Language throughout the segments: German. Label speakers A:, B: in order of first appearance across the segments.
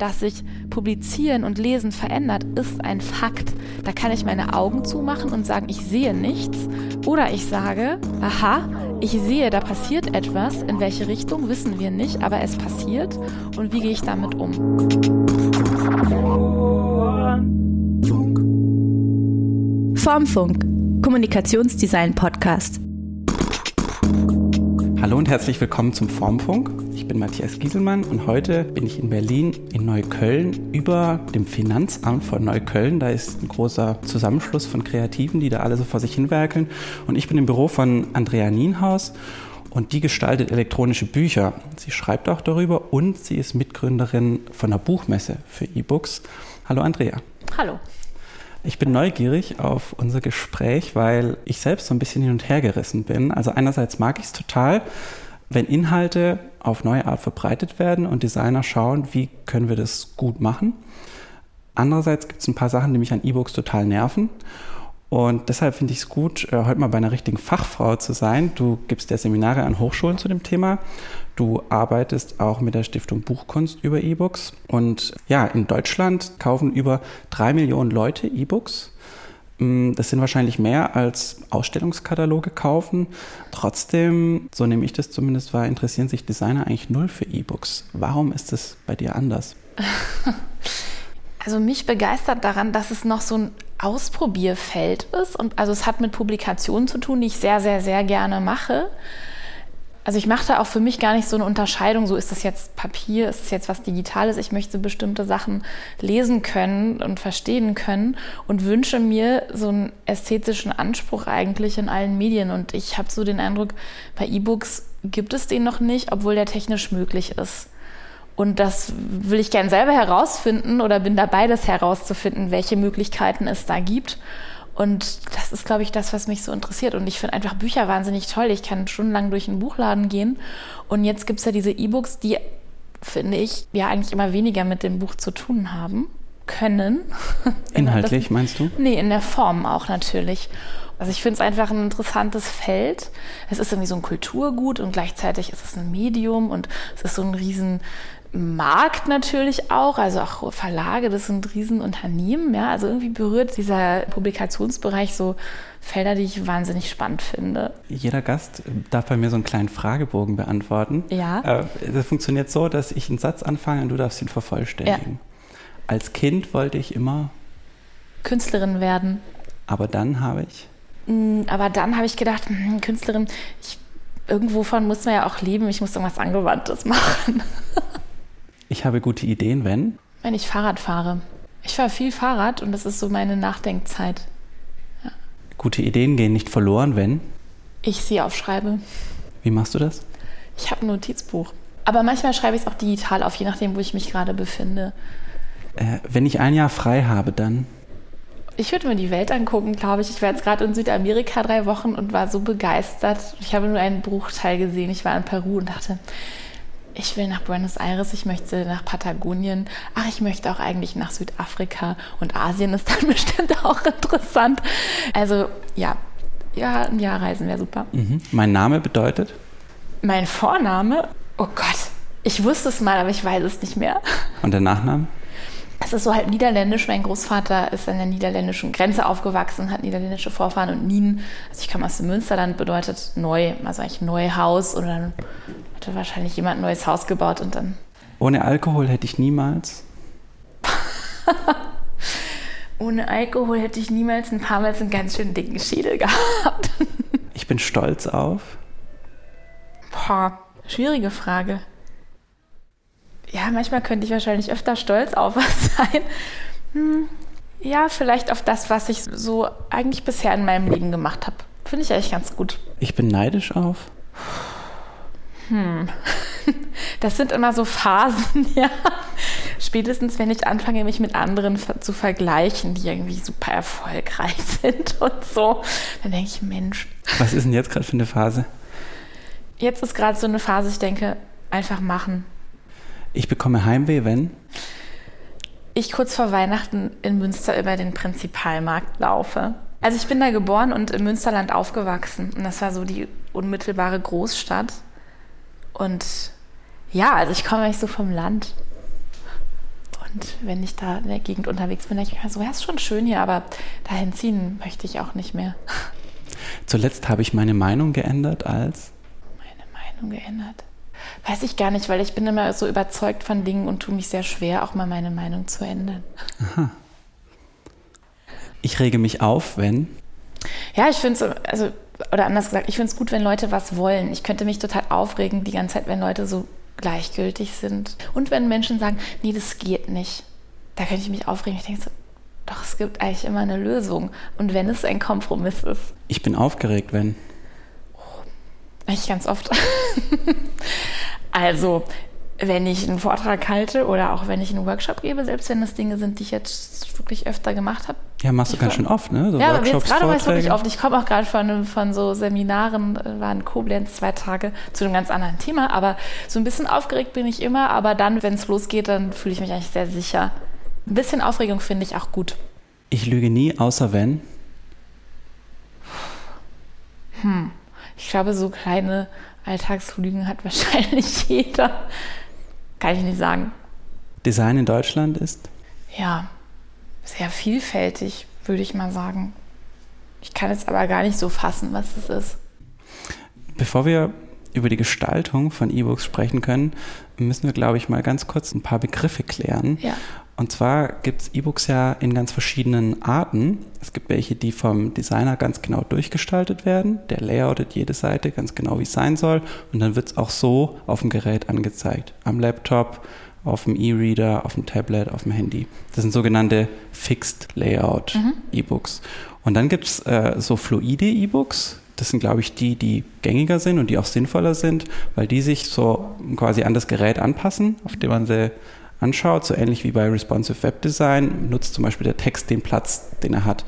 A: dass sich Publizieren und Lesen verändert, ist ein Fakt. Da kann ich meine Augen zumachen und sagen, ich sehe nichts. Oder ich sage, aha, ich sehe, da passiert etwas. In welche Richtung wissen wir nicht, aber es passiert. Und wie gehe ich damit um?
B: Formfunk, Kommunikationsdesign Podcast.
C: Hallo und herzlich willkommen zum Formfunk. Ich bin Matthias Gieselmann und heute bin ich in Berlin in Neukölln über dem Finanzamt von Neukölln. Da ist ein großer Zusammenschluss von Kreativen, die da alle so vor sich hinwerkeln. Und ich bin im Büro von Andrea Nienhaus und die gestaltet elektronische Bücher. Sie schreibt auch darüber und sie ist Mitgründerin von der Buchmesse für E-Books. Hallo Andrea.
A: Hallo.
C: Ich bin neugierig auf unser Gespräch, weil ich selbst so ein bisschen hin und her gerissen bin. Also einerseits mag ich es total, wenn Inhalte auf neue Art verbreitet werden und Designer schauen, wie können wir das gut machen. Andererseits gibt es ein paar Sachen, die mich an E-Books total nerven. Und deshalb finde ich es gut, äh, heute mal bei einer richtigen Fachfrau zu sein. Du gibst ja Seminare an Hochschulen zu dem Thema. Du arbeitest auch mit der Stiftung Buchkunst über E-Books. Und ja, in Deutschland kaufen über drei Millionen Leute E-Books. Mm, das sind wahrscheinlich mehr als Ausstellungskataloge kaufen. Trotzdem, so nehme ich das zumindest wahr, interessieren sich Designer eigentlich null für E-Books. Warum ist das bei dir anders?
A: Also mich begeistert daran, dass es noch so ein Ausprobierfeld ist. Und also es hat mit Publikationen zu tun, die ich sehr, sehr, sehr gerne mache. Also ich mache da auch für mich gar nicht so eine Unterscheidung, so ist das jetzt Papier, ist das jetzt was Digitales. Ich möchte bestimmte Sachen lesen können und verstehen können und wünsche mir so einen ästhetischen Anspruch eigentlich in allen Medien. Und ich habe so den Eindruck, bei E-Books gibt es den noch nicht, obwohl der technisch möglich ist. Und das will ich gern selber herausfinden oder bin dabei, das herauszufinden, welche Möglichkeiten es da gibt. Und das ist, glaube ich, das, was mich so interessiert. Und ich finde einfach Bücher wahnsinnig toll. Ich kann stundenlang durch einen Buchladen gehen. Und jetzt gibt es ja diese E-Books, die, finde ich, ja eigentlich immer weniger mit dem Buch zu tun haben können.
C: Inhaltlich, das, meinst du?
A: Nee, in der Form auch natürlich. Also ich finde es einfach ein interessantes Feld. Es ist irgendwie so ein Kulturgut und gleichzeitig ist es ein Medium und es ist so ein riesen Markt natürlich auch, also auch Verlage, das sind Riesenunternehmen, ja, also irgendwie berührt dieser Publikationsbereich so Felder, die ich wahnsinnig spannend finde.
C: Jeder Gast darf bei mir so einen kleinen Fragebogen beantworten.
A: Ja.
C: Äh, das funktioniert so, dass ich einen Satz anfange und du darfst ihn vervollständigen. Ja. Als Kind wollte ich immer
A: Künstlerin werden.
C: Aber dann habe ich.
A: Mm, aber dann habe ich gedacht, hm, Künstlerin, ich, irgendwo von muss man ja auch leben, ich muss irgendwas Angewandtes machen.
C: Ich habe gute Ideen, wenn?
A: Wenn ich Fahrrad fahre. Ich fahre viel Fahrrad und das ist so meine Nachdenkzeit.
C: Ja. Gute Ideen gehen nicht verloren, wenn?
A: Ich sie aufschreibe.
C: Wie machst du das?
A: Ich habe ein Notizbuch. Aber manchmal schreibe ich es auch digital auf, je nachdem, wo ich mich gerade befinde.
C: Äh, wenn ich ein Jahr frei habe, dann?
A: Ich würde mir die Welt angucken, glaube ich. Ich war jetzt gerade in Südamerika drei Wochen und war so begeistert. Ich habe nur einen Bruchteil gesehen. Ich war in Peru und dachte, ich will nach Buenos Aires, ich möchte nach Patagonien, ach, ich möchte auch eigentlich nach Südafrika und Asien ist dann bestimmt auch interessant. Also ja, ja, ein Jahr reisen wäre super.
C: Mhm. Mein Name bedeutet?
A: Mein Vorname? Oh Gott, ich wusste es mal, aber ich weiß es nicht mehr.
C: Und der Nachname?
A: Es ist so halt niederländisch. Mein Großvater ist an der niederländischen Grenze aufgewachsen, hat niederländische Vorfahren und Nien, also ich komme aus dem Münsterland, bedeutet neu, also eigentlich Neuhaus oder dann hatte wahrscheinlich jemand ein neues Haus gebaut und dann.
C: Ohne Alkohol hätte ich niemals.
A: Ohne Alkohol hätte ich niemals ein paar Mal einen ganz schön dicken Schädel gehabt.
C: ich bin stolz auf.
A: Boah, schwierige Frage. Ja, manchmal könnte ich wahrscheinlich öfter stolz auf was sein. Hm, ja, vielleicht auf das, was ich so eigentlich bisher in meinem Leben gemacht habe. Finde ich eigentlich ganz gut.
C: Ich bin neidisch auf.
A: Hm. Das sind immer so Phasen, ja. Spätestens, wenn ich anfange, mich mit anderen zu vergleichen, die irgendwie super erfolgreich sind und so, dann denke ich, Mensch.
C: Was ist denn jetzt gerade für eine Phase?
A: Jetzt ist gerade so eine Phase, ich denke, einfach machen.
C: Ich bekomme Heimweh, wenn?
A: Ich kurz vor Weihnachten in Münster über den Prinzipalmarkt laufe. Also ich bin da geboren und im Münsterland aufgewachsen. Und das war so die unmittelbare Großstadt. Und ja, also ich komme eigentlich so vom Land. Und wenn ich da in der Gegend unterwegs bin, denke ich mir so, ja, ist schon schön hier, aber dahin ziehen möchte ich auch nicht mehr.
C: Zuletzt habe ich meine Meinung geändert als.
A: Meine Meinung geändert. Weiß ich gar nicht, weil ich bin immer so überzeugt von Dingen und tue mich sehr schwer, auch mal meine Meinung zu ändern. Aha.
C: Ich rege mich auf, wenn.
A: Ja, ich finde es, also, oder anders gesagt, ich finde es gut, wenn Leute was wollen. Ich könnte mich total aufregen die ganze Zeit, wenn Leute so gleichgültig sind. Und wenn Menschen sagen, nee, das geht nicht. Da könnte ich mich aufregen. Ich denke so, doch, es gibt eigentlich immer eine Lösung. Und wenn es ein Kompromiss ist.
C: Ich bin aufgeregt, wenn.
A: Eigentlich ganz oft. also, wenn ich einen Vortrag halte oder auch wenn ich einen Workshop gebe, selbst wenn das Dinge sind, die ich jetzt wirklich öfter gemacht habe.
C: Ja, machst du ganz schön oft, ne?
A: So ja, aber jetzt gerade weiß ich wirklich oft. Ich komme auch gerade von, von so Seminaren, äh, waren Koblenz zwei Tage zu einem ganz anderen Thema, aber so ein bisschen aufgeregt bin ich immer, aber dann, wenn es losgeht, dann fühle ich mich eigentlich sehr sicher. Ein bisschen Aufregung finde ich auch gut.
C: Ich lüge nie, außer wenn.
A: Hm. Ich glaube, so kleine Alltagslügen hat wahrscheinlich jeder. Kann ich nicht sagen.
C: Design in Deutschland ist?
A: Ja, sehr vielfältig, würde ich mal sagen. Ich kann es aber gar nicht so fassen, was es ist.
C: Bevor wir über die Gestaltung von E-Books sprechen können, müssen wir, glaube ich, mal ganz kurz ein paar Begriffe klären.
A: Ja.
C: Und zwar gibt es E-Books ja in ganz verschiedenen Arten. Es gibt welche, die vom Designer ganz genau durchgestaltet werden. Der layoutet jede Seite ganz genau, wie es sein soll. Und dann wird es auch so auf dem Gerät angezeigt. Am Laptop, auf dem E-Reader, auf dem Tablet, auf dem Handy. Das sind sogenannte Fixed Layout mhm. E-Books. Und dann gibt es äh, so fluide E-Books. Das sind, glaube ich, die, die gängiger sind und die auch sinnvoller sind, weil die sich so quasi an das Gerät anpassen, auf dem man sie anschaut, so ähnlich wie bei Responsive Web Design, nutzt zum Beispiel der Text den Platz, den er hat.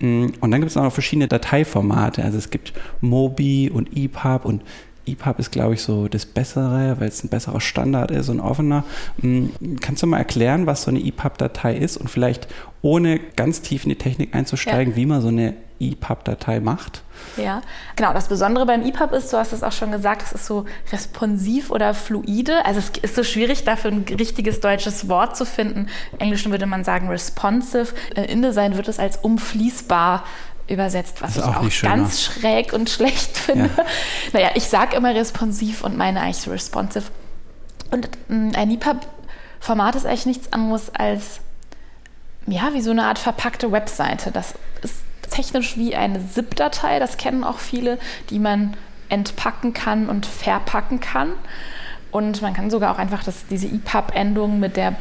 C: Mm, und dann gibt es auch noch verschiedene Dateiformate. Also es gibt Mobi und EPUB und EPUB ist, glaube ich, so das Bessere, weil es ein besserer Standard ist und offener. Mm, kannst du mal erklären, was so eine EPUB-Datei ist und vielleicht ohne ganz tief in die Technik einzusteigen, ja. wie man so eine EPUB-Datei macht?
A: Ja, genau. Das Besondere beim EPUB ist, du hast es auch schon gesagt, es ist so responsiv oder fluide. Also es ist so schwierig, dafür ein richtiges deutsches Wort zu finden. Im Englischen würde man sagen responsive. In InDesign wird es als umfließbar übersetzt, was ich auch, auch ganz schräg und schlecht finde. Ja. Naja, ich sage immer responsiv und meine eigentlich responsive. Und mm, ein EPUB-Format ist eigentlich nichts anderes als, ja, wie so eine Art verpackte Webseite. Das ist technisch wie eine ZIP-Datei, das kennen auch viele, die man entpacken kann und verpacken kann. Und man kann sogar auch einfach das, diese EPUB-Endung mit der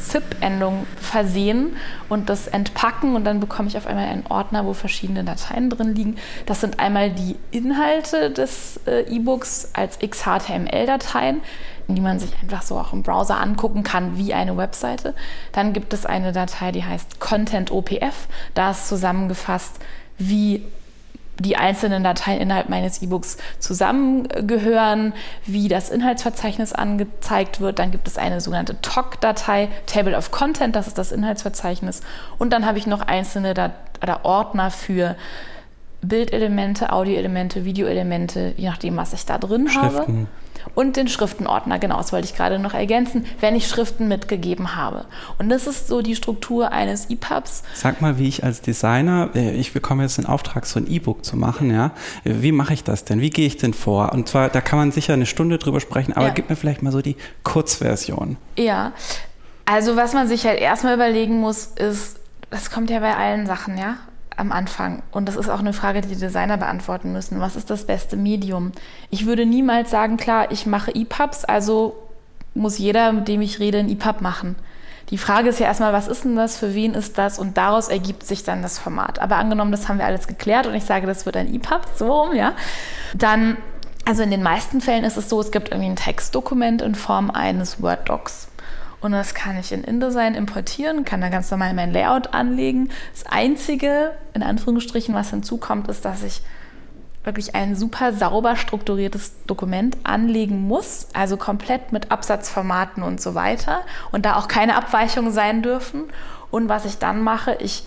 A: .zip-Endung versehen und das entpacken und dann bekomme ich auf einmal einen Ordner, wo verschiedene Dateien drin liegen. Das sind einmal die Inhalte des äh, E-Books als XHTML-Dateien, die man sich einfach so auch im Browser angucken kann wie eine Webseite. Dann gibt es eine Datei, die heißt Content OPF. Da ist zusammengefasst, wie die einzelnen Dateien innerhalb meines E-Books zusammengehören, wie das Inhaltsverzeichnis angezeigt wird. Dann gibt es eine sogenannte TOC-Datei, Table of Content, das ist das Inhaltsverzeichnis. Und dann habe ich noch einzelne Dat oder Ordner für Bildelemente, Audioelemente, Videoelemente, je nachdem, was ich da drin Schriften. habe. Und den Schriftenordner, genau, das wollte ich gerade noch ergänzen, wenn ich Schriften mitgegeben habe. Und das ist so die Struktur eines EPUBs.
C: Sag mal, wie ich als Designer, äh, ich bekomme jetzt den Auftrag, so ein E-Book zu machen, ja. Wie mache ich das denn? Wie gehe ich denn vor? Und zwar, da kann man sicher eine Stunde drüber sprechen, aber ja. gib mir vielleicht mal so die Kurzversion.
A: Ja, also was man sich halt erstmal überlegen muss, ist, das kommt ja bei allen Sachen, ja am Anfang. Und das ist auch eine Frage, die die Designer beantworten müssen. Was ist das beste Medium? Ich würde niemals sagen, klar, ich mache EPUBs, also muss jeder, mit dem ich rede, ein EPUB machen. Die Frage ist ja erstmal, was ist denn das, für wen ist das? Und daraus ergibt sich dann das Format. Aber angenommen, das haben wir alles geklärt und ich sage, das wird ein EPUB, so rum, ja, dann, also in den meisten Fällen ist es so, es gibt irgendwie ein Textdokument in Form eines Word-Docs. Und das kann ich in InDesign importieren, kann da ganz normal mein Layout anlegen. Das Einzige, in Anführungsstrichen, was hinzukommt, ist, dass ich wirklich ein super sauber strukturiertes Dokument anlegen muss, also komplett mit Absatzformaten und so weiter und da auch keine Abweichungen sein dürfen. Und was ich dann mache, ich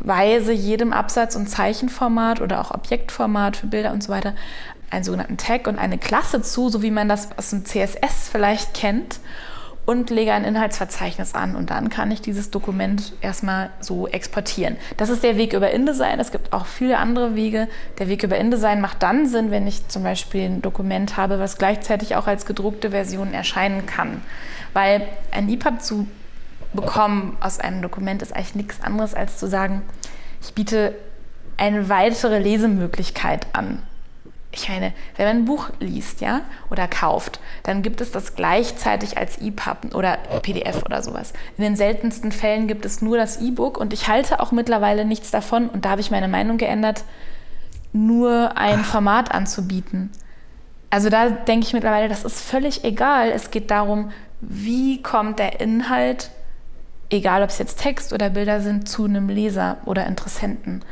A: weise jedem Absatz- und Zeichenformat oder auch Objektformat für Bilder und so weiter einen sogenannten Tag und eine Klasse zu, so wie man das aus dem CSS vielleicht kennt. Und lege ein Inhaltsverzeichnis an und dann kann ich dieses Dokument erstmal so exportieren. Das ist der Weg über InDesign. Es gibt auch viele andere Wege. Der Weg über InDesign macht dann Sinn, wenn ich zum Beispiel ein Dokument habe, was gleichzeitig auch als gedruckte Version erscheinen kann. Weil ein EPUB zu bekommen aus einem Dokument ist eigentlich nichts anderes als zu sagen, ich biete eine weitere Lesemöglichkeit an. Ich meine, wenn man ein Buch liest, ja, oder kauft, dann gibt es das gleichzeitig als EPUB oder PDF oder sowas. In den seltensten Fällen gibt es nur das E-Book und ich halte auch mittlerweile nichts davon und da habe ich meine Meinung geändert, nur ein Format anzubieten. Also da denke ich mittlerweile, das ist völlig egal. Es geht darum, wie kommt der Inhalt, egal ob es jetzt Text oder Bilder sind, zu einem Leser oder Interessenten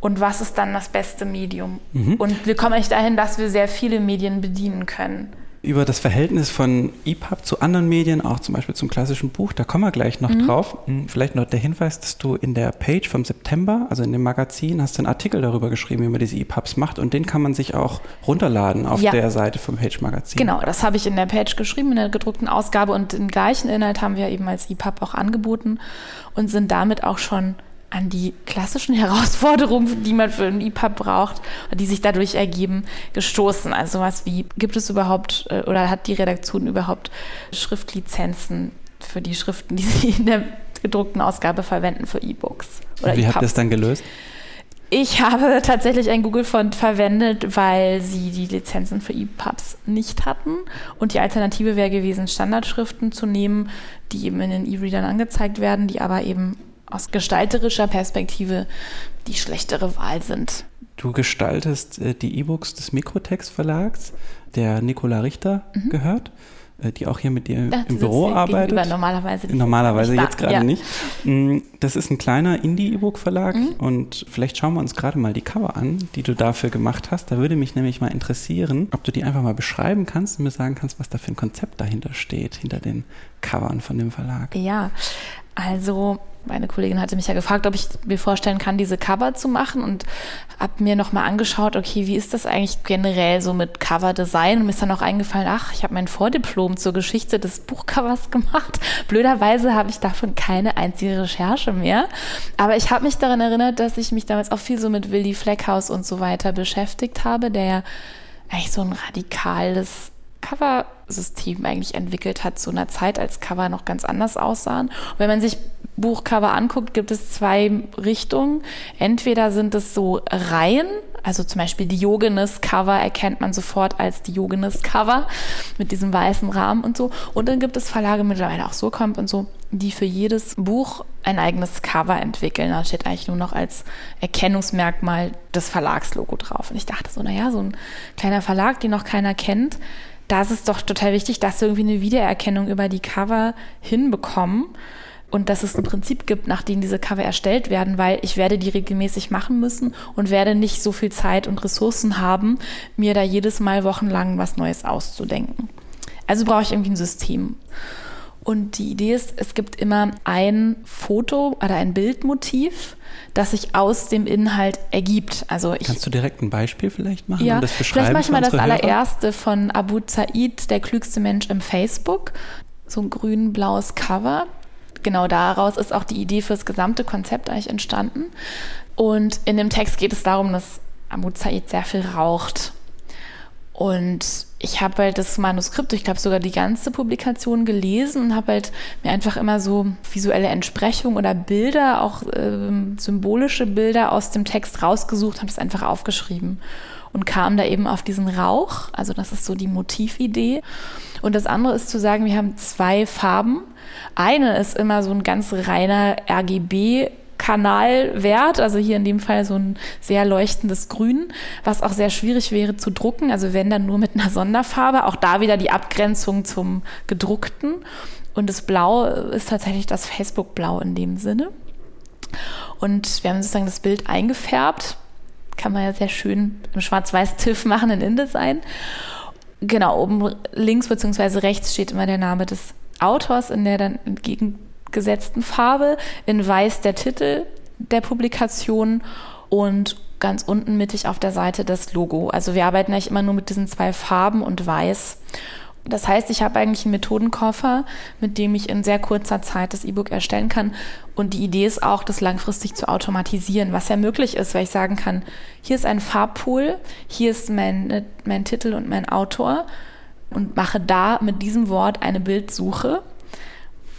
A: und was ist dann das beste Medium. Mhm. Und wir kommen echt dahin, dass wir sehr viele Medien bedienen können.
C: Über das Verhältnis von EPUB zu anderen Medien, auch zum Beispiel zum klassischen Buch, da kommen wir gleich noch mhm. drauf. Hm, vielleicht noch der Hinweis, dass du in der Page vom September, also in dem Magazin, hast du einen Artikel darüber geschrieben, wie man diese EPUBs macht und den kann man sich auch runterladen auf ja. der Seite vom Page Magazin.
A: Genau, das habe ich in der Page geschrieben, in der gedruckten Ausgabe und den gleichen Inhalt haben wir eben als EPUB auch angeboten und sind damit auch schon an die klassischen Herausforderungen, die man für ein EPUB braucht, die sich dadurch ergeben, gestoßen. Also sowas wie, gibt es überhaupt äh, oder hat die Redaktion überhaupt Schriftlizenzen für die Schriften, die sie in der gedruckten Ausgabe verwenden für E-Books?
C: Wie habt ihr das dann gelöst?
A: Ich habe tatsächlich ein Google-Font verwendet, weil sie die Lizenzen für EPUBs nicht hatten. Und die Alternative wäre gewesen, Standardschriften zu nehmen, die eben in den E-Readern angezeigt werden, die aber eben aus gestalterischer Perspektive die schlechtere Wahl sind.
C: Du gestaltest äh, die E-Books des Mikrotext Verlags, der Nicola Richter mhm. gehört, äh, die auch hier mit dir ja, im Büro arbeitet.
A: Normalerweise,
C: normalerweise jetzt gerade ja. nicht. Mm, das ist ein kleiner Indie-E-Book-Verlag mhm. und vielleicht schauen wir uns gerade mal die Cover an, die du dafür gemacht hast. Da würde mich nämlich mal interessieren, ob du die einfach mal beschreiben kannst und mir sagen kannst, was da für ein Konzept dahinter steht, hinter den Covern von dem Verlag.
A: Ja, also meine Kollegin hatte mich ja gefragt, ob ich mir vorstellen kann, diese Cover zu machen und habe mir nochmal angeschaut, okay, wie ist das eigentlich generell so mit Cover-Design? Und mir ist dann auch eingefallen, ach, ich habe mein Vordiplom zur Geschichte des Buchcovers gemacht. Blöderweise habe ich davon keine einzige Recherche mehr. Aber ich habe mich daran erinnert, dass ich mich damals auch viel so mit Willy Fleckhaus und so weiter beschäftigt habe, der ja eigentlich so ein radikales Cover-System eigentlich entwickelt hat zu einer Zeit, als Cover noch ganz anders aussahen. Und wenn man sich Buchcover anguckt, gibt es zwei Richtungen. Entweder sind es so Reihen, also zum Beispiel Diogenes-Cover erkennt man sofort als Diogenes-Cover mit diesem weißen Rahmen und so. Und dann gibt es Verlage mittlerweile auch kommt und so, die für jedes Buch ein eigenes Cover entwickeln. Da steht eigentlich nur noch als Erkennungsmerkmal das Verlagslogo drauf. Und ich dachte so, naja, so ein kleiner Verlag, den noch keiner kennt, da ist es doch total wichtig, dass wir irgendwie eine Wiedererkennung über die Cover hinbekommen und dass es ein Prinzip gibt, nach dem diese Cover erstellt werden, weil ich werde die regelmäßig machen müssen und werde nicht so viel Zeit und Ressourcen haben, mir da jedes Mal wochenlang was Neues auszudenken. Also brauche ich irgendwie ein System. Und die Idee ist, es gibt immer ein Foto oder ein Bildmotiv, das sich aus dem Inhalt ergibt. Also ich,
C: Kannst du direkt ein Beispiel vielleicht machen?
A: Ja, und das vielleicht mache ich mal das allererste von Abu Zaid, der klügste Mensch im Facebook. So ein grün-blaues Cover. Genau daraus ist auch die Idee für das gesamte Konzept eigentlich entstanden. Und in dem Text geht es darum, dass Abu Zaid sehr viel raucht und ich habe halt das Manuskript, ich glaube sogar die ganze Publikation gelesen und habe halt mir einfach immer so visuelle Entsprechungen oder Bilder, auch äh, symbolische Bilder aus dem Text rausgesucht, habe es einfach aufgeschrieben und kam da eben auf diesen Rauch. Also das ist so die Motividee. Und das andere ist zu sagen, wir haben zwei Farben. Eine ist immer so ein ganz reiner RGB Kanalwert, also hier in dem Fall so ein sehr leuchtendes Grün, was auch sehr schwierig wäre zu drucken, also wenn dann nur mit einer Sonderfarbe, auch da wieder die Abgrenzung zum gedruckten. Und das Blau ist tatsächlich das Facebook-Blau in dem Sinne. Und wir haben sozusagen das Bild eingefärbt, kann man ja sehr schön im Schwarz-Weiß-Tiff machen in InDesign. Genau, oben links bzw. rechts steht immer der Name des Autors in der dann entgegen gesetzten Farbe, in weiß der Titel der Publikation und ganz unten mittig auf der Seite das Logo. Also wir arbeiten eigentlich immer nur mit diesen zwei Farben und weiß. Das heißt, ich habe eigentlich einen Methodenkoffer, mit dem ich in sehr kurzer Zeit das E-Book erstellen kann. Und die Idee ist auch, das langfristig zu automatisieren, was ja möglich ist, weil ich sagen kann, hier ist ein Farbpool, hier ist mein, mein Titel und mein Autor und mache da mit diesem Wort eine Bildsuche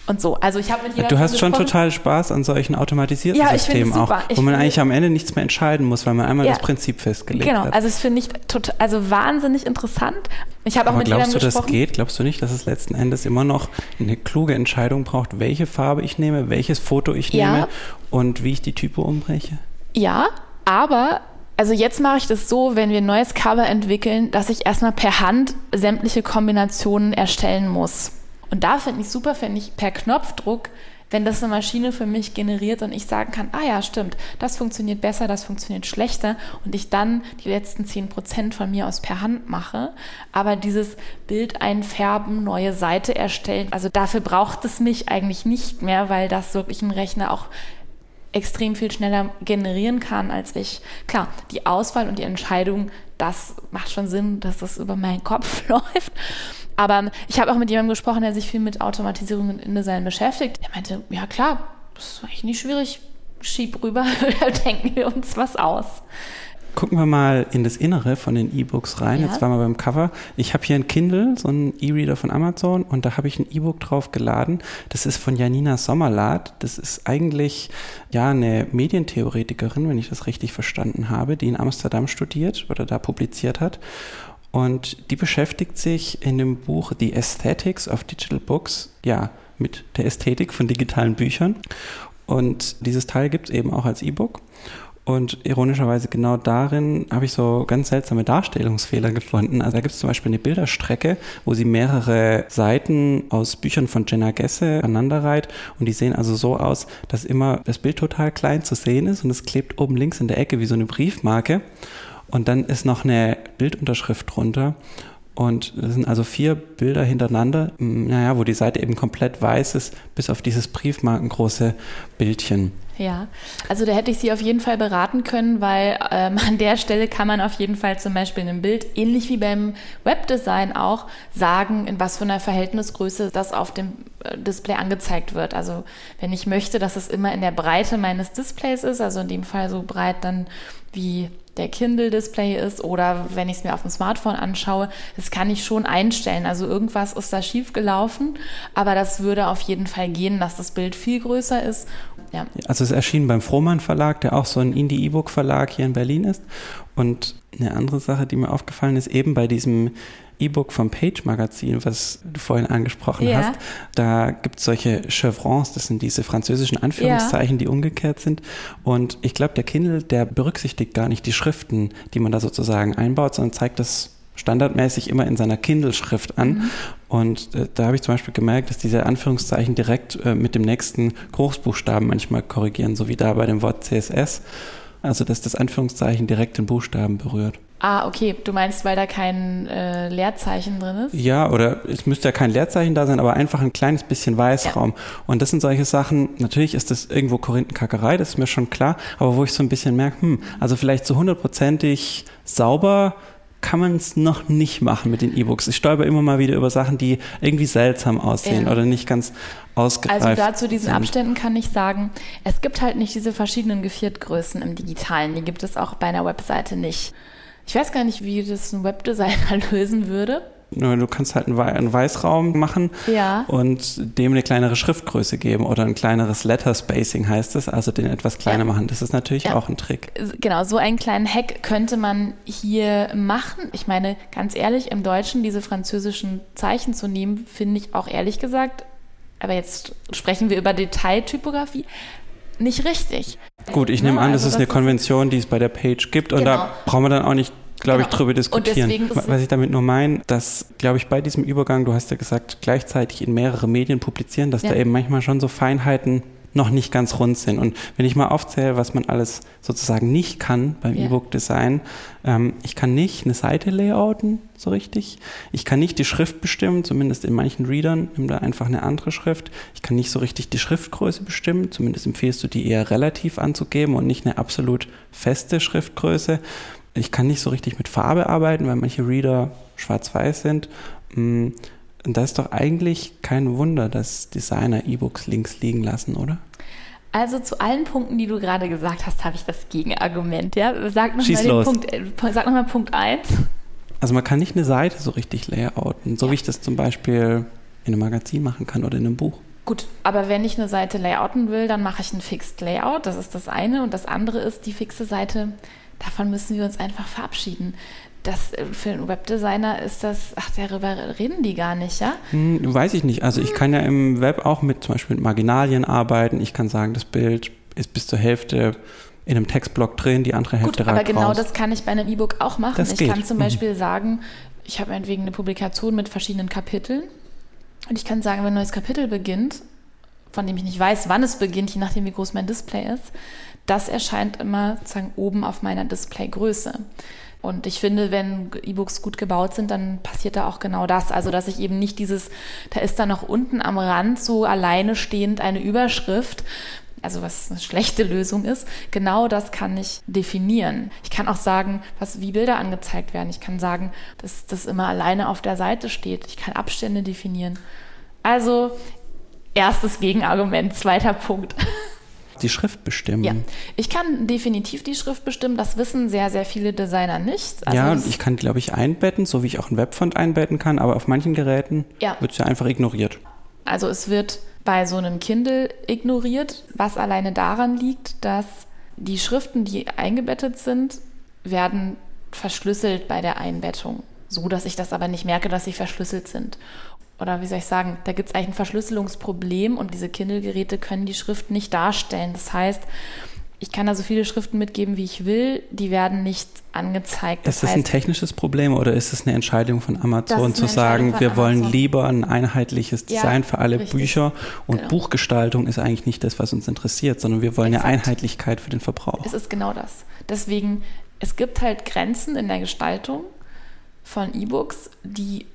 A: und so. Also ich habe mit
C: Du hast schon total Spaß an solchen automatisierten ja, Systemen auch,
A: ich
C: wo man eigentlich am Ende nichts mehr entscheiden muss, weil man einmal ja, das Prinzip festgelegt
A: genau.
C: hat.
A: Genau, also das finde ich total, also wahnsinnig interessant. Ich habe auch
C: Aber
A: mit
C: glaubst
A: du,
C: das geht? Glaubst du nicht, dass es letzten Endes immer noch eine kluge Entscheidung braucht, welche Farbe ich nehme, welches Foto ich ja. nehme und wie ich die Typo umbreche?
A: Ja, aber also jetzt mache ich das so, wenn wir ein neues Cover entwickeln, dass ich erstmal per Hand sämtliche Kombinationen erstellen muss. Und da finde ich super, finde ich per Knopfdruck, wenn das eine Maschine für mich generiert und ich sagen kann, ah ja, stimmt, das funktioniert besser, das funktioniert schlechter und ich dann die letzten 10% von mir aus per Hand mache. Aber dieses Bild einfärben, neue Seite erstellen, also dafür braucht es mich eigentlich nicht mehr, weil das wirklich ein Rechner auch extrem viel schneller generieren kann als ich. Klar, die Auswahl und die Entscheidung, das macht schon Sinn, dass das über meinen Kopf läuft. Aber ich habe auch mit jemandem gesprochen, der sich viel mit Automatisierung und InDesign beschäftigt. Der meinte, ja klar, das ist eigentlich nicht schwierig. Schieb rüber, da denken wir uns was aus.
C: Gucken wir mal in das Innere von den E-Books rein. Ja. Jetzt waren wir beim Cover. Ich habe hier ein Kindle, so ein E-Reader von Amazon und da habe ich ein E-Book drauf geladen. Das ist von Janina Sommerlath. Das ist eigentlich ja eine Medientheoretikerin, wenn ich das richtig verstanden habe, die in Amsterdam studiert oder da publiziert hat. Und die beschäftigt sich in dem Buch The Aesthetics of Digital Books, ja, mit der Ästhetik von digitalen Büchern. Und dieses Teil gibt es eben auch als E-Book. Und ironischerweise genau darin habe ich so ganz seltsame Darstellungsfehler gefunden. Also da gibt es zum Beispiel eine Bilderstrecke, wo sie mehrere Seiten aus Büchern von Jenna Gesse aneinanderreiht. Und die sehen also so aus, dass immer das Bild total klein zu sehen ist und es klebt oben links in der Ecke wie so eine Briefmarke. Und dann ist noch eine Bildunterschrift drunter. Und das sind also vier Bilder hintereinander, naja, wo die Seite eben komplett weiß ist, bis auf dieses briefmarkengroße Bildchen.
A: Ja, also da hätte ich Sie auf jeden Fall beraten können, weil ähm, an der Stelle kann man auf jeden Fall zum Beispiel in einem Bild, ähnlich wie beim Webdesign auch, sagen, in was für einer Verhältnisgröße das auf dem äh, Display angezeigt wird. Also wenn ich möchte, dass es immer in der Breite meines Displays ist, also in dem Fall so breit dann wie der Kindle-Display ist oder wenn ich es mir auf dem Smartphone anschaue, das kann ich schon einstellen. Also irgendwas ist da schief gelaufen, aber das würde auf jeden Fall gehen, dass das Bild viel größer ist.
C: Ja. Also es erschien beim Frohmann Verlag, der auch so ein Indie-E-Book-Verlag hier in Berlin ist. Und eine andere Sache, die mir aufgefallen ist, eben bei diesem E-Book vom Page Magazin, was du vorhin angesprochen ja. hast, da gibt es solche Chevrons, das sind diese französischen Anführungszeichen, ja. die umgekehrt sind. Und ich glaube, der Kindle, der berücksichtigt gar nicht die Schriften, die man da sozusagen einbaut, sondern zeigt das standardmäßig immer in seiner Kindle-Schrift an. Mhm. Und äh, da habe ich zum Beispiel gemerkt, dass diese Anführungszeichen direkt äh, mit dem nächsten Großbuchstaben manchmal korrigieren, so wie da bei dem Wort CSS. Also dass das Anführungszeichen direkt den Buchstaben berührt.
A: Ah, okay. Du meinst, weil da kein äh, Leerzeichen drin ist?
C: Ja, oder es müsste ja kein Leerzeichen da sein, aber einfach ein kleines bisschen Weißraum. Ja. Und das sind solche Sachen, natürlich ist das irgendwo Korinthenkackerei, das ist mir schon klar, aber wo ich so ein bisschen merke, hm, also vielleicht so hundertprozentig sauber kann man es noch nicht machen mit den E-Books. Ich stolper immer mal wieder über Sachen, die irgendwie seltsam aussehen ja. oder nicht ganz ausgereift
A: Also da zu diesen sind. Abständen kann ich sagen, es gibt halt nicht diese verschiedenen Geviertgrößen im Digitalen. Die gibt es auch bei einer Webseite nicht. Ich weiß gar nicht, wie das ein Webdesigner lösen würde.
C: Du kannst halt einen Weißraum machen
A: ja.
C: und dem eine kleinere Schriftgröße geben oder ein kleineres Letter Spacing heißt es, also den etwas kleiner ja. machen. Das ist natürlich ja. auch ein Trick.
A: Genau, so einen kleinen Hack könnte man hier machen. Ich meine, ganz ehrlich, im Deutschen diese französischen Zeichen zu nehmen, finde ich auch ehrlich gesagt, aber jetzt sprechen wir über Detailtypografie, nicht richtig.
C: Gut, ich nehme an, das also ist eine Konvention, die es bei der Page gibt und genau. da brauchen wir dann auch nicht glaube genau. ich, drüber diskutieren. Was ich damit nur meine, dass, glaube ich, bei diesem Übergang, du hast ja gesagt, gleichzeitig in mehrere Medien publizieren, dass ja. da eben manchmal schon so Feinheiten noch nicht ganz rund sind. Und wenn ich mal aufzähle, was man alles sozusagen nicht kann beim ja. E-Book-Design, ähm, ich kann nicht eine Seite layouten, so richtig. Ich kann nicht die Schrift bestimmen, zumindest in manchen Readern nimm da einfach eine andere Schrift. Ich kann nicht so richtig die Schriftgröße bestimmen, zumindest empfehlst du die eher relativ anzugeben und nicht eine absolut feste Schriftgröße. Ich kann nicht so richtig mit Farbe arbeiten, weil manche Reader schwarz-weiß sind. Mm, Und da ist doch eigentlich kein Wunder, dass Designer E-Books links liegen lassen, oder?
A: Also zu allen Punkten, die du gerade gesagt hast, habe ich das Gegenargument. Ja? Sag nochmal Punkt, äh, noch mal Punkt 1.
C: Also man kann nicht eine Seite so richtig layouten, so ja. wie ich das zum Beispiel in einem Magazin machen kann oder in einem Buch.
A: Gut, aber wenn ich eine Seite layouten will, dann mache ich ein Fixed Layout. Das ist das eine. Und das andere ist, die fixe Seite, davon müssen wir uns einfach verabschieden. Das, äh, für einen Webdesigner ist das, ach, darüber reden die gar nicht, ja?
C: Hm, weiß ich nicht. Also ich kann ja im Web auch mit zum Beispiel mit Marginalien arbeiten. Ich kann sagen, das Bild ist bis zur Hälfte in einem Textblock drin, die andere Hälfte
A: Gut, aber genau raus. das kann ich bei einem E-Book auch machen. Das ich geht. kann zum mhm. Beispiel sagen, ich habe meinetwegen eine Publikation mit verschiedenen Kapiteln und ich kann sagen, wenn ein neues Kapitel beginnt, von dem ich nicht weiß, wann es beginnt, je nachdem, wie groß mein Display ist, das erscheint immer sozusagen oben auf meiner Displaygröße. Und ich finde, wenn E-Books gut gebaut sind, dann passiert da auch genau das. Also, dass ich eben nicht dieses, da ist da noch unten am Rand so alleine stehend eine Überschrift, also was eine schlechte Lösung ist, genau das kann ich definieren. Ich kann auch sagen, was, wie Bilder angezeigt werden. Ich kann sagen, dass das immer alleine auf der Seite steht. Ich kann Abstände definieren. Also erstes Gegenargument, zweiter Punkt.
C: Die Schrift bestimmen.
A: Ja, ich kann definitiv die Schrift bestimmen. Das wissen sehr, sehr viele Designer nicht.
C: Also ja, ich kann, glaube ich, einbetten, so wie ich auch ein Webfont einbetten kann, aber auf manchen Geräten ja. wird es ja einfach ignoriert.
A: Also es wird bei so einem Kindle ignoriert, was alleine daran liegt, dass die Schriften, die eingebettet sind, werden verschlüsselt bei der Einbettung, so dass ich das aber nicht merke, dass sie verschlüsselt sind oder wie soll ich sagen, da gibt es eigentlich ein Verschlüsselungsproblem und diese Kindle-Geräte können die Schrift nicht darstellen. Das heißt, ich kann da so viele Schriften mitgeben, wie ich will, die werden nicht angezeigt.
C: Das ist das heißt, ein technisches Problem oder ist es eine Entscheidung von Amazon zu sagen, wir Amazon. wollen lieber ein einheitliches Design ja, für alle richtig. Bücher und genau. Buchgestaltung ist eigentlich nicht das, was uns interessiert, sondern wir wollen Exakt. eine Einheitlichkeit für den Verbraucher.
A: Es ist genau das. Deswegen, es gibt halt Grenzen in der Gestaltung von E-Books, die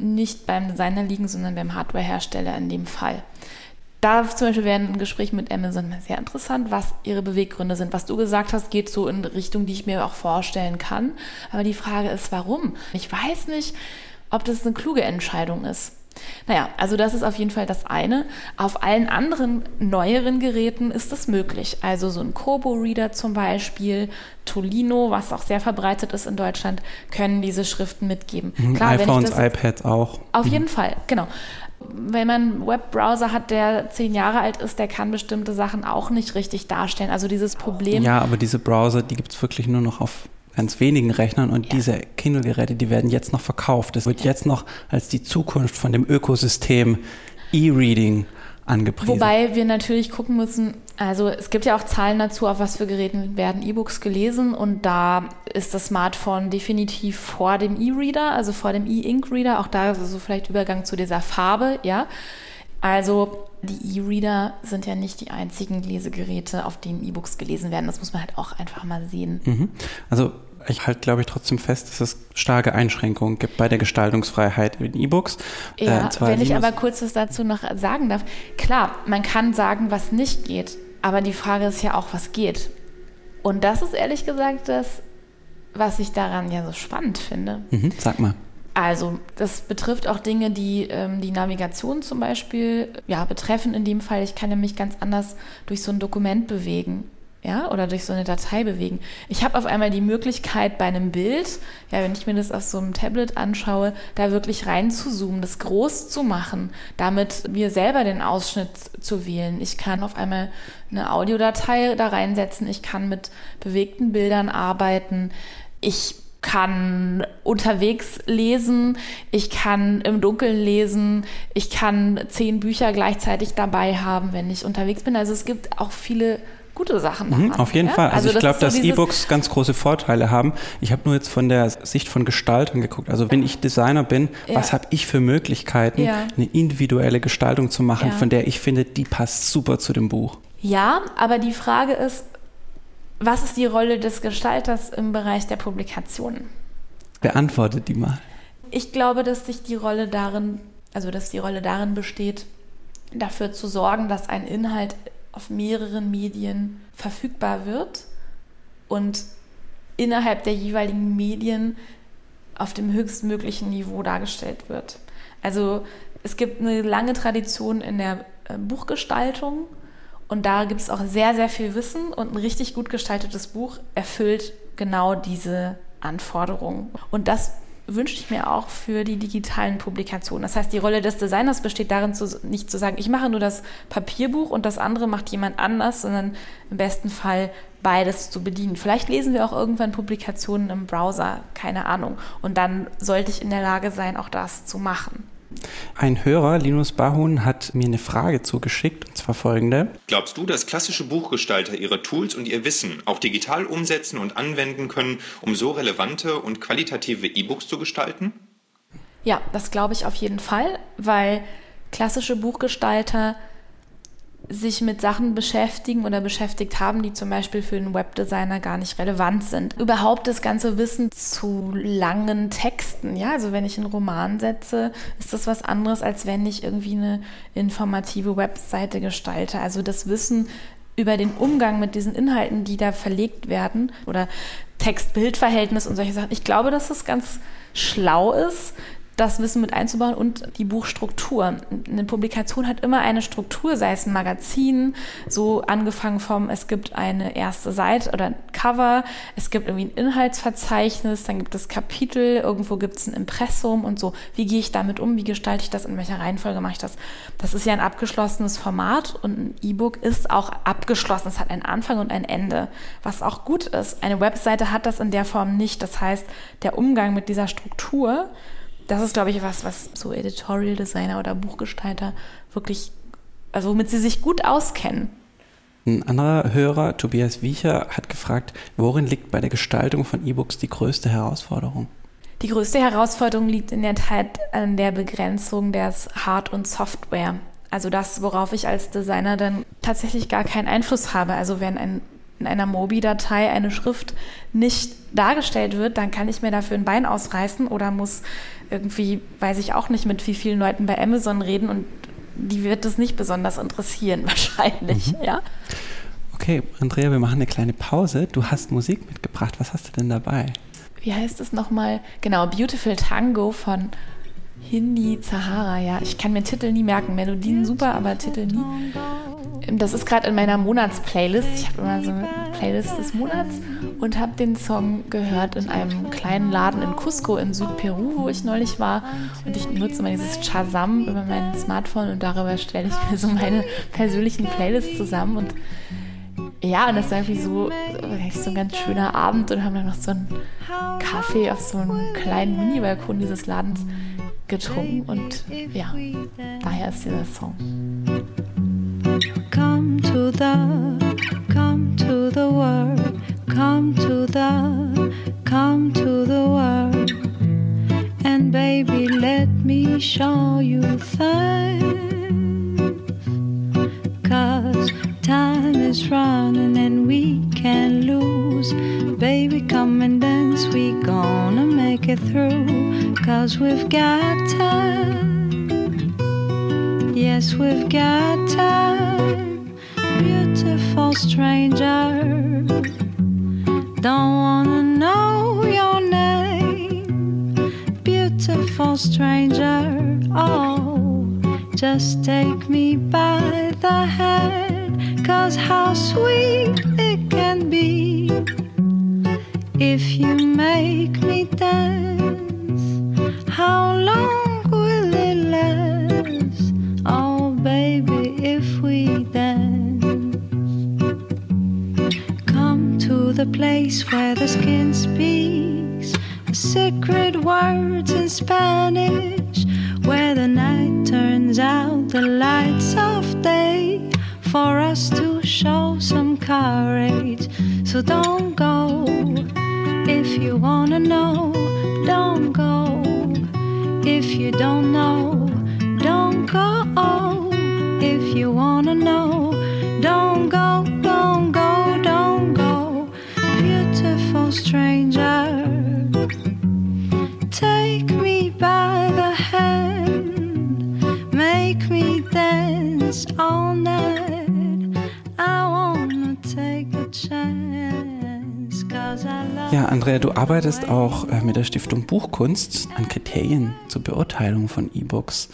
A: nicht beim Designer liegen, sondern beim Hardwarehersteller in dem Fall. Da zum Beispiel wäre ein Gespräch mit Amazon sehr interessant, was ihre Beweggründe sind. Was du gesagt hast, geht so in Richtung, die ich mir auch vorstellen kann. Aber die Frage ist, warum? Ich weiß nicht, ob das eine kluge Entscheidung ist. Naja, also das ist auf jeden Fall das eine. Auf allen anderen neueren Geräten ist es möglich. Also so ein Kobo-Reader zum Beispiel, Tolino, was auch sehr verbreitet ist in Deutschland, können diese Schriften mitgeben.
C: Mhm, Klar, iPhones, iPads auch.
A: Auf mhm. jeden Fall, genau. Wenn man einen Webbrowser hat, der zehn Jahre alt ist, der kann bestimmte Sachen auch nicht richtig darstellen. Also dieses Problem.
C: Ja, aber diese Browser, die gibt es wirklich nur noch auf ganz wenigen Rechnern und ja. diese Kindle-Geräte, die werden jetzt noch verkauft. Das wird jetzt noch als die Zukunft von dem Ökosystem E-Reading angepriesen.
A: Wobei wir natürlich gucken müssen, also es gibt ja auch Zahlen dazu, auf was für Geräten werden E-Books gelesen und da ist das Smartphone definitiv vor dem E-Reader, also vor dem E-Ink-Reader. Auch da ist so vielleicht Übergang zu dieser Farbe, ja. Also die E-Reader sind ja nicht die einzigen Lesegeräte, auf denen E-Books gelesen werden. Das muss man halt auch einfach mal sehen.
C: Mhm. Also ich halte, glaube ich, trotzdem fest, dass es starke Einschränkungen gibt bei der Gestaltungsfreiheit in E-Books.
A: Ja, äh, wenn ich aber kurz was dazu noch sagen darf. Klar, man kann sagen, was nicht geht, aber die Frage ist ja auch, was geht. Und das ist ehrlich gesagt das, was ich daran ja so spannend finde.
C: Mhm, sag mal.
A: Also, das betrifft auch Dinge, die ähm, die Navigation zum Beispiel ja, betreffen. In dem Fall, ich kann ja mich ganz anders durch so ein Dokument bewegen ja, oder durch so eine Datei bewegen. Ich habe auf einmal die Möglichkeit bei einem Bild, ja, wenn ich mir das auf so einem Tablet anschaue, da wirklich reinzuzoomen, das groß zu machen, damit mir selber den Ausschnitt zu wählen. Ich kann auf einmal eine Audiodatei da reinsetzen, ich kann mit bewegten Bildern arbeiten, ich kann unterwegs lesen, ich kann im Dunkeln lesen, ich kann zehn Bücher gleichzeitig dabei haben, wenn ich unterwegs bin. Also es gibt auch viele gute Sachen
C: daran. Mhm, auf jeden ja? Fall. Also, also ich glaube, dass so E-Books ganz große Vorteile haben. Ich habe nur jetzt von der Sicht von Gestaltung geguckt. Also wenn ich Designer bin, ja. was habe ich für Möglichkeiten, ja. eine individuelle Gestaltung zu machen, von der ich finde, die passt super zu dem Buch.
A: Ja, aber die Frage ist, was ist die Rolle des Gestalters im Bereich der Publikation?
C: Beantwortet die mal.
A: Ich glaube, dass sich die Rolle darin, also dass die Rolle darin besteht, dafür zu sorgen, dass ein Inhalt auf mehreren Medien verfügbar wird und innerhalb der jeweiligen Medien auf dem höchstmöglichen Niveau dargestellt wird. Also es gibt eine lange Tradition in der äh, Buchgestaltung und da gibt es auch sehr, sehr viel Wissen und ein richtig gut gestaltetes Buch erfüllt genau diese Anforderungen. Und das wünsche ich mir auch für die digitalen Publikationen. Das heißt, die Rolle des Designers besteht darin, zu, nicht zu sagen, ich mache nur das Papierbuch und das andere macht jemand anders, sondern im besten Fall beides zu bedienen. Vielleicht lesen wir auch irgendwann Publikationen im Browser, keine Ahnung. Und dann sollte ich in der Lage sein, auch das zu machen.
C: Ein Hörer, Linus Bahun, hat mir eine Frage zugeschickt, und zwar folgende.
D: Glaubst du, dass klassische Buchgestalter ihre Tools und ihr Wissen auch digital umsetzen und anwenden können, um so relevante und qualitative E-Books zu gestalten?
A: Ja, das glaube ich auf jeden Fall, weil klassische Buchgestalter sich mit Sachen beschäftigen oder beschäftigt haben, die zum Beispiel für einen Webdesigner gar nicht relevant sind. Überhaupt das ganze Wissen zu langen Texten, ja, also wenn ich einen Roman setze, ist das was anderes, als wenn ich irgendwie eine informative Webseite gestalte. Also das Wissen über den Umgang mit diesen Inhalten, die da verlegt werden oder Text-Bild-Verhältnis und solche Sachen. Ich glaube, dass es ganz schlau ist, das Wissen mit einzubauen und die Buchstruktur. Eine Publikation hat immer eine Struktur, sei es ein Magazin, so angefangen vom, es gibt eine erste Seite oder ein Cover, es gibt irgendwie ein Inhaltsverzeichnis, dann gibt es Kapitel, irgendwo gibt es ein Impressum und so. Wie gehe ich damit um? Wie gestalte ich das? In welcher Reihenfolge mache ich das? Das ist ja ein abgeschlossenes Format und ein E-Book ist auch abgeschlossen. Es hat einen Anfang und ein Ende, was auch gut ist. Eine Webseite hat das in der Form nicht. Das heißt, der Umgang mit dieser Struktur das ist, glaube ich, was, was so Editorial Designer oder Buchgestalter wirklich, also womit sie sich gut auskennen.
C: Ein anderer Hörer, Tobias Wiecher, hat gefragt, worin liegt bei der Gestaltung von E-Books die größte Herausforderung?
A: Die größte Herausforderung liegt in der Tat an der Begrenzung des Hard- und Software. Also das, worauf ich als Designer dann tatsächlich gar keinen Einfluss habe. Also wenn ein in einer Mobi-Datei eine Schrift nicht dargestellt wird, dann kann ich mir dafür ein Bein ausreißen oder muss irgendwie, weiß ich auch nicht, mit wie vielen Leuten bei Amazon reden und die wird es nicht besonders interessieren, wahrscheinlich, mhm. ja.
C: Okay, Andrea, wir machen eine kleine Pause. Du hast Musik mitgebracht. Was hast du denn dabei?
A: Wie heißt es nochmal? Genau, Beautiful Tango von Hindi Zahara, ja. Ich kann mir Titel nie merken. Melodien super, aber Titel nie. Das ist gerade in meiner Monatsplaylist. Ich habe immer so eine Playlist des Monats und habe den Song gehört in einem kleinen Laden in Cusco in Südperu, wo ich neulich war. Und ich nutze immer dieses Chazam über mein Smartphone und darüber stelle ich mir so meine persönlichen Playlists zusammen. Und ja, und das war irgendwie so, so ein ganz schöner Abend und haben dann noch so einen Kaffee auf so einem kleinen Mini-Balkon dieses Ladens getrunken. Und ja, daher ist dieser Song. Come to the, come to the world, come to the, come to the world. And baby, let me show you things. Cause time is running and we can lose. Baby, come and dance, we gonna make it through. Cause we've got time. Yes, we've got time, beautiful stranger. Don't wanna know your name, beautiful stranger. Oh, just take me by the hand, cause how sweet it can be if you make me dance. How long? Will it last? Oh, baby, if we dance, come to the place where the skin speaks the secret words in Spanish, where the night turns out the lights of day for us to show some courage. So don't go wanna know, don't go. If you don't know,
C: Andrea, du arbeitest auch äh, mit der Stiftung Buchkunst an Kriterien zur Beurteilung von E-Books.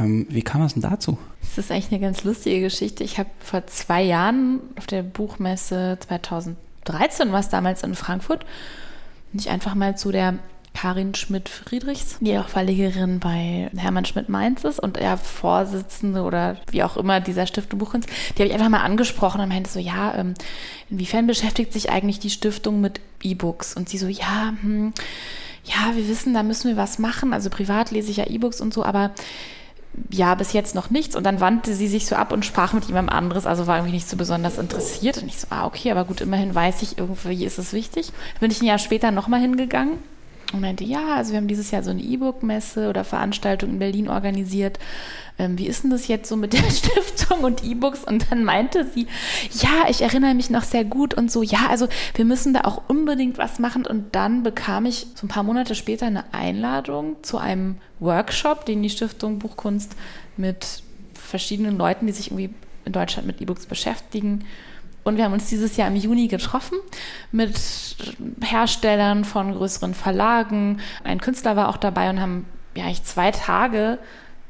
C: Ähm, wie kam es denn dazu?
A: Das ist eigentlich eine ganz lustige Geschichte. Ich habe vor zwei Jahren auf der Buchmesse 2013, was damals in Frankfurt, nicht einfach mal zu der Karin Schmidt-Friedrichs, die auch Verlegerin bei Hermann Schmidt-Mainz ist und er Vorsitzende oder wie auch immer dieser Stiftung Buchkunst, die habe ich einfach mal angesprochen und meinte so, ja, ähm, inwiefern beschäftigt sich eigentlich die Stiftung mit E-Books? Und sie so, ja, hm, ja, wir wissen, da müssen wir was machen. Also privat lese ich ja E-Books und so, aber ja, bis jetzt noch nichts. Und dann wandte sie sich so ab und sprach mit jemandem anderes, also war irgendwie nicht so besonders interessiert. Und ich so, ah, okay, aber gut, immerhin weiß ich irgendwie, ist es wichtig. Bin ich ein Jahr später nochmal hingegangen und meinte, ja, also wir haben dieses Jahr so eine E-Book-Messe oder Veranstaltung in Berlin organisiert. Ähm, wie ist denn das jetzt so mit der Stiftung und E-Books? Und dann meinte sie, ja, ich erinnere mich noch sehr gut und so, ja, also wir müssen da auch unbedingt was machen. Und dann bekam ich so ein paar Monate später eine Einladung zu einem Workshop, den die Stiftung Buchkunst mit verschiedenen Leuten, die sich irgendwie in Deutschland mit E-Books beschäftigen, und wir haben uns dieses Jahr im Juni getroffen mit Herstellern von größeren Verlagen. Ein Künstler war auch dabei und haben ja eigentlich zwei Tage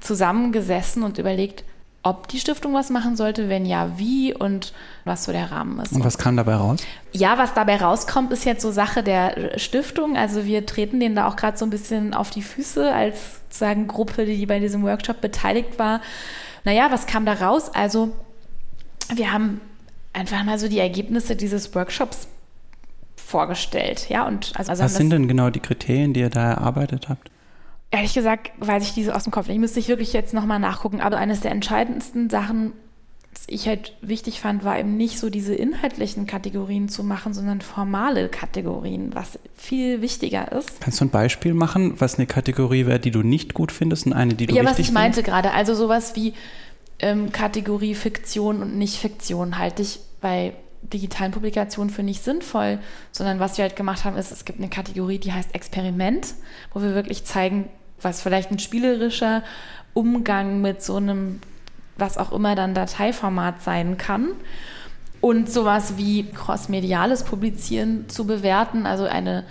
A: zusammengesessen und überlegt, ob die Stiftung was machen sollte, wenn ja, wie und was so der Rahmen ist.
C: Und was kam dabei raus?
A: Ja, was dabei rauskommt, ist jetzt so Sache der Stiftung. Also wir treten denen da auch gerade so ein bisschen auf die Füße als sozusagen Gruppe, die bei diesem Workshop beteiligt war. Naja, was kam da raus? Also wir haben einfach mal so die Ergebnisse dieses Workshops vorgestellt. Ja, und
C: also, also Was sind denn genau die Kriterien, die ihr da erarbeitet habt?
A: Ehrlich gesagt weiß ich diese aus dem Kopf. Ich müsste ich wirklich jetzt nochmal nachgucken. Aber eines der entscheidendsten Sachen, was ich halt wichtig fand, war eben nicht so diese inhaltlichen Kategorien zu machen, sondern formale Kategorien, was viel wichtiger ist.
C: Kannst du ein Beispiel machen, was eine Kategorie wäre, die du nicht gut findest und eine, die du
A: ja,
C: wichtig
A: findest? Ja, was ich meinte gerade. Also sowas wie ähm, Kategorie Fiktion und Nicht-Fiktion halte ich bei digitalen Publikationen für nicht sinnvoll, sondern was wir halt gemacht haben, ist, es gibt eine Kategorie, die heißt Experiment, wo wir wirklich zeigen, was vielleicht ein spielerischer Umgang mit so einem, was auch immer dann Dateiformat sein kann. Und sowas wie crossmediales Publizieren zu bewerten, also eine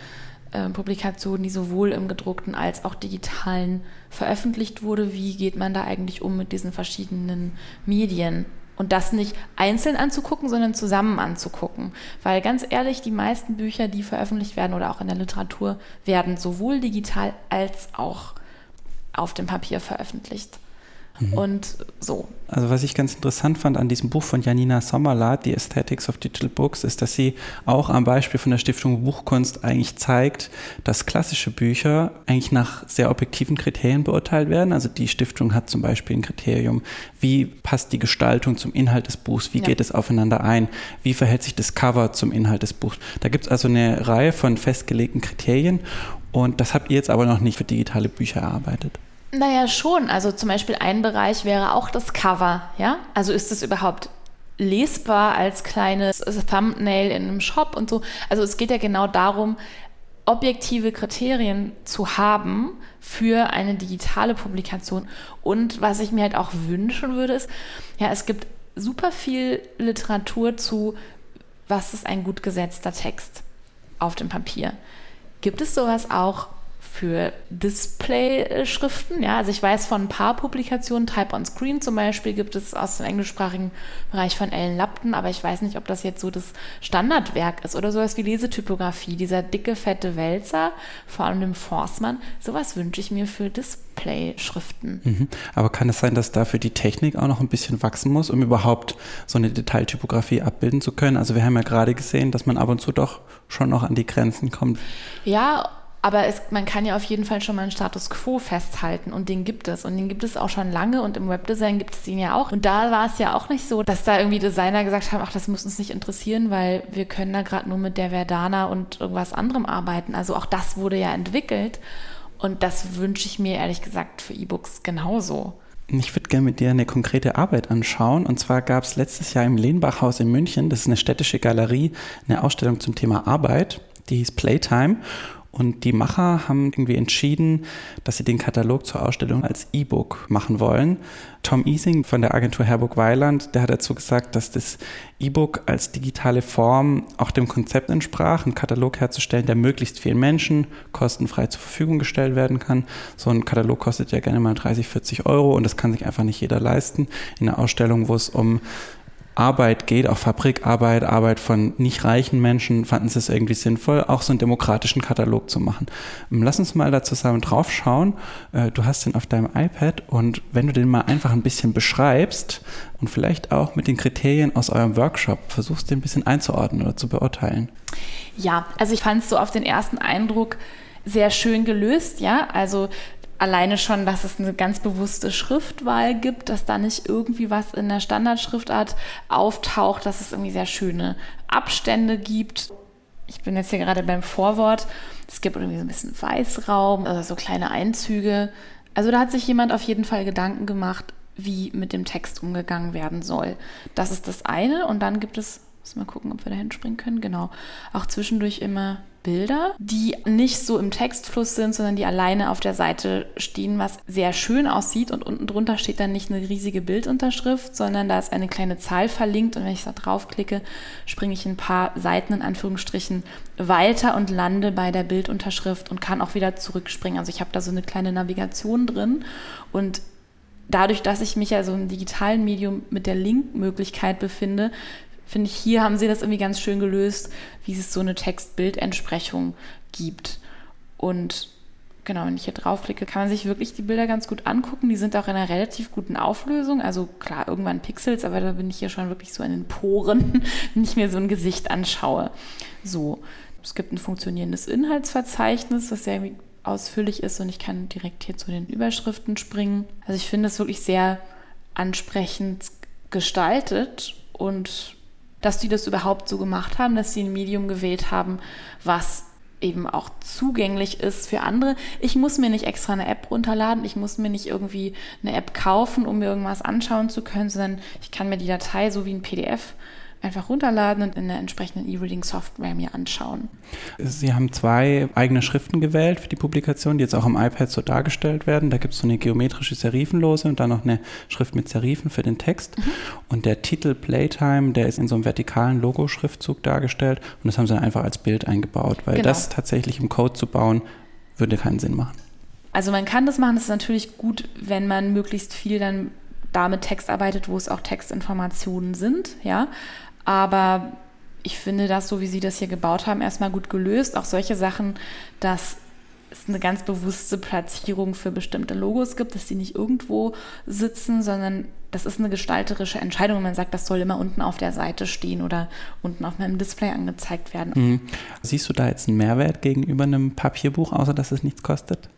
A: äh, Publikation, die sowohl im gedruckten als auch digitalen veröffentlicht wurde. Wie geht man da eigentlich um mit diesen verschiedenen Medien? Und das nicht einzeln anzugucken, sondern zusammen anzugucken. Weil ganz ehrlich, die meisten Bücher, die veröffentlicht werden oder auch in der Literatur, werden sowohl digital als auch auf dem Papier veröffentlicht. Mhm. Und so.
C: Also was ich ganz interessant fand an diesem Buch von Janina Sommerlath, The Aesthetics of Digital Books, ist, dass sie auch am Beispiel von der Stiftung Buchkunst eigentlich zeigt, dass klassische Bücher eigentlich nach sehr objektiven Kriterien beurteilt werden. Also die Stiftung hat zum Beispiel ein Kriterium, wie passt die Gestaltung zum Inhalt des Buchs, wie ja. geht es aufeinander ein, wie verhält sich das Cover zum Inhalt des Buchs. Da gibt es also eine Reihe von festgelegten Kriterien und das habt ihr jetzt aber noch nicht für digitale Bücher erarbeitet.
A: Naja, schon. Also zum Beispiel ein Bereich wäre auch das Cover, ja? Also ist es überhaupt lesbar als kleines Thumbnail in einem Shop und so. Also es geht ja genau darum, objektive Kriterien zu haben für eine digitale Publikation. Und was ich mir halt auch wünschen würde, ist, ja, es gibt super viel Literatur zu, was ist ein gut gesetzter Text auf dem Papier. Gibt es sowas auch für Display-Schriften. Ja, also ich weiß von ein paar Publikationen, Type on Screen zum Beispiel, gibt es aus dem englischsprachigen Bereich von Ellen Lapton, aber ich weiß nicht, ob das jetzt so das Standardwerk ist oder sowas wie Lesetypografie, dieser dicke, fette Wälzer, vor allem dem Forstmann. Sowas wünsche ich mir für Display-Schriften.
C: Mhm. Aber kann es sein, dass dafür die Technik auch noch ein bisschen wachsen muss, um überhaupt so eine Detailtypografie abbilden zu können? Also wir haben ja gerade gesehen, dass man ab und zu doch schon noch an die Grenzen kommt.
A: Ja, aber es, man kann ja auf jeden Fall schon mal einen Status quo festhalten und den gibt es. Und den gibt es auch schon lange und im Webdesign gibt es den ja auch. Und da war es ja auch nicht so, dass da irgendwie Designer gesagt haben, ach, das muss uns nicht interessieren, weil wir können da gerade nur mit der Verdana und irgendwas anderem arbeiten. Also auch das wurde ja entwickelt. Und das wünsche ich mir ehrlich gesagt für E-Books genauso.
C: Ich würde gerne mit dir eine konkrete Arbeit anschauen. Und zwar gab es letztes Jahr im Lehnbachhaus in München, das ist eine städtische Galerie, eine Ausstellung zum Thema Arbeit, die hieß Playtime. Und die Macher haben irgendwie entschieden, dass sie den Katalog zur Ausstellung als E-Book machen wollen. Tom Easing von der Agentur Herburg Weiland, der hat dazu gesagt, dass das E-Book als digitale Form auch dem Konzept entsprach, einen Katalog herzustellen, der möglichst vielen Menschen kostenfrei zur Verfügung gestellt werden kann. So ein Katalog kostet ja gerne mal 30, 40 Euro und das kann sich einfach nicht jeder leisten. In einer Ausstellung, wo es um Arbeit geht, auch Fabrikarbeit, Arbeit von nicht reichen Menschen, fanden sie es irgendwie sinnvoll, auch so einen demokratischen Katalog zu machen. Ähm, lass uns mal da zusammen drauf schauen. Äh, du hast den auf deinem iPad und wenn du den mal einfach ein bisschen beschreibst und vielleicht auch mit den Kriterien aus eurem Workshop versuchst, den ein bisschen einzuordnen oder zu beurteilen.
A: Ja, also ich fand es so auf den ersten Eindruck sehr schön gelöst, ja. Also alleine schon, dass es eine ganz bewusste Schriftwahl gibt, dass da nicht irgendwie was in der Standardschriftart auftaucht, dass es irgendwie sehr schöne Abstände gibt. Ich bin jetzt hier gerade beim Vorwort. Es gibt irgendwie so ein bisschen Weißraum, also so kleine Einzüge. Also da hat sich jemand auf jeden Fall Gedanken gemacht, wie mit dem Text umgegangen werden soll. Das ist das eine. Und dann gibt es, muss mal gucken, ob wir da hinspringen können. Genau. Auch zwischendurch immer Bilder, die nicht so im Textfluss sind, sondern die alleine auf der Seite stehen, was sehr schön aussieht. Und unten drunter steht dann nicht eine riesige Bildunterschrift, sondern da ist eine kleine Zahl verlinkt. Und wenn ich da draufklicke, springe ich ein paar Seiten in Anführungsstrichen weiter und lande bei der Bildunterschrift und kann auch wieder zurückspringen. Also ich habe da so eine kleine Navigation drin und dadurch, dass ich mich ja so im digitalen Medium mit der Link-Möglichkeit befinde, finde ich, hier haben sie das irgendwie ganz schön gelöst, wie es so eine Text-Bild-Entsprechung gibt. Und genau, wenn ich hier draufklicke, kann man sich wirklich die Bilder ganz gut angucken. Die sind auch in einer relativ guten Auflösung. Also klar, irgendwann Pixels, aber da bin ich hier schon wirklich so in den Poren, wenn ich mir so ein Gesicht anschaue. So, es gibt ein funktionierendes Inhaltsverzeichnis, das sehr ausführlich ist und ich kann direkt hier zu den Überschriften springen. Also ich finde es wirklich sehr ansprechend gestaltet und dass die das überhaupt so gemacht haben, dass sie ein Medium gewählt haben, was eben auch zugänglich ist für andere. Ich muss mir nicht extra eine App runterladen, ich muss mir nicht irgendwie eine App kaufen, um mir irgendwas anschauen zu können, sondern ich kann mir die Datei so wie ein PDF einfach runterladen und in der entsprechenden E-Reading-Software mir anschauen.
C: Sie haben zwei eigene Schriften gewählt für die Publikation, die jetzt auch am iPad so dargestellt werden. Da gibt es so eine geometrische Serifenlose und dann noch eine Schrift mit Serifen für den Text. Mhm. Und der Titel Playtime, der ist in so einem vertikalen Logo-Schriftzug dargestellt und das haben sie einfach als Bild eingebaut, weil genau. das tatsächlich im Code zu bauen, würde keinen Sinn machen.
A: Also man kann das machen, das ist natürlich gut, wenn man möglichst viel dann damit Text arbeitet, wo es auch Textinformationen sind, ja. Aber ich finde das, so wie Sie das hier gebaut haben, erstmal gut gelöst. Auch solche Sachen, dass es eine ganz bewusste Platzierung für bestimmte Logos gibt, dass die nicht irgendwo sitzen, sondern das ist eine gestalterische Entscheidung. Man sagt, das soll immer unten auf der Seite stehen oder unten auf meinem Display angezeigt werden. Mhm.
C: Siehst du da jetzt einen Mehrwert gegenüber einem Papierbuch, außer dass es nichts kostet?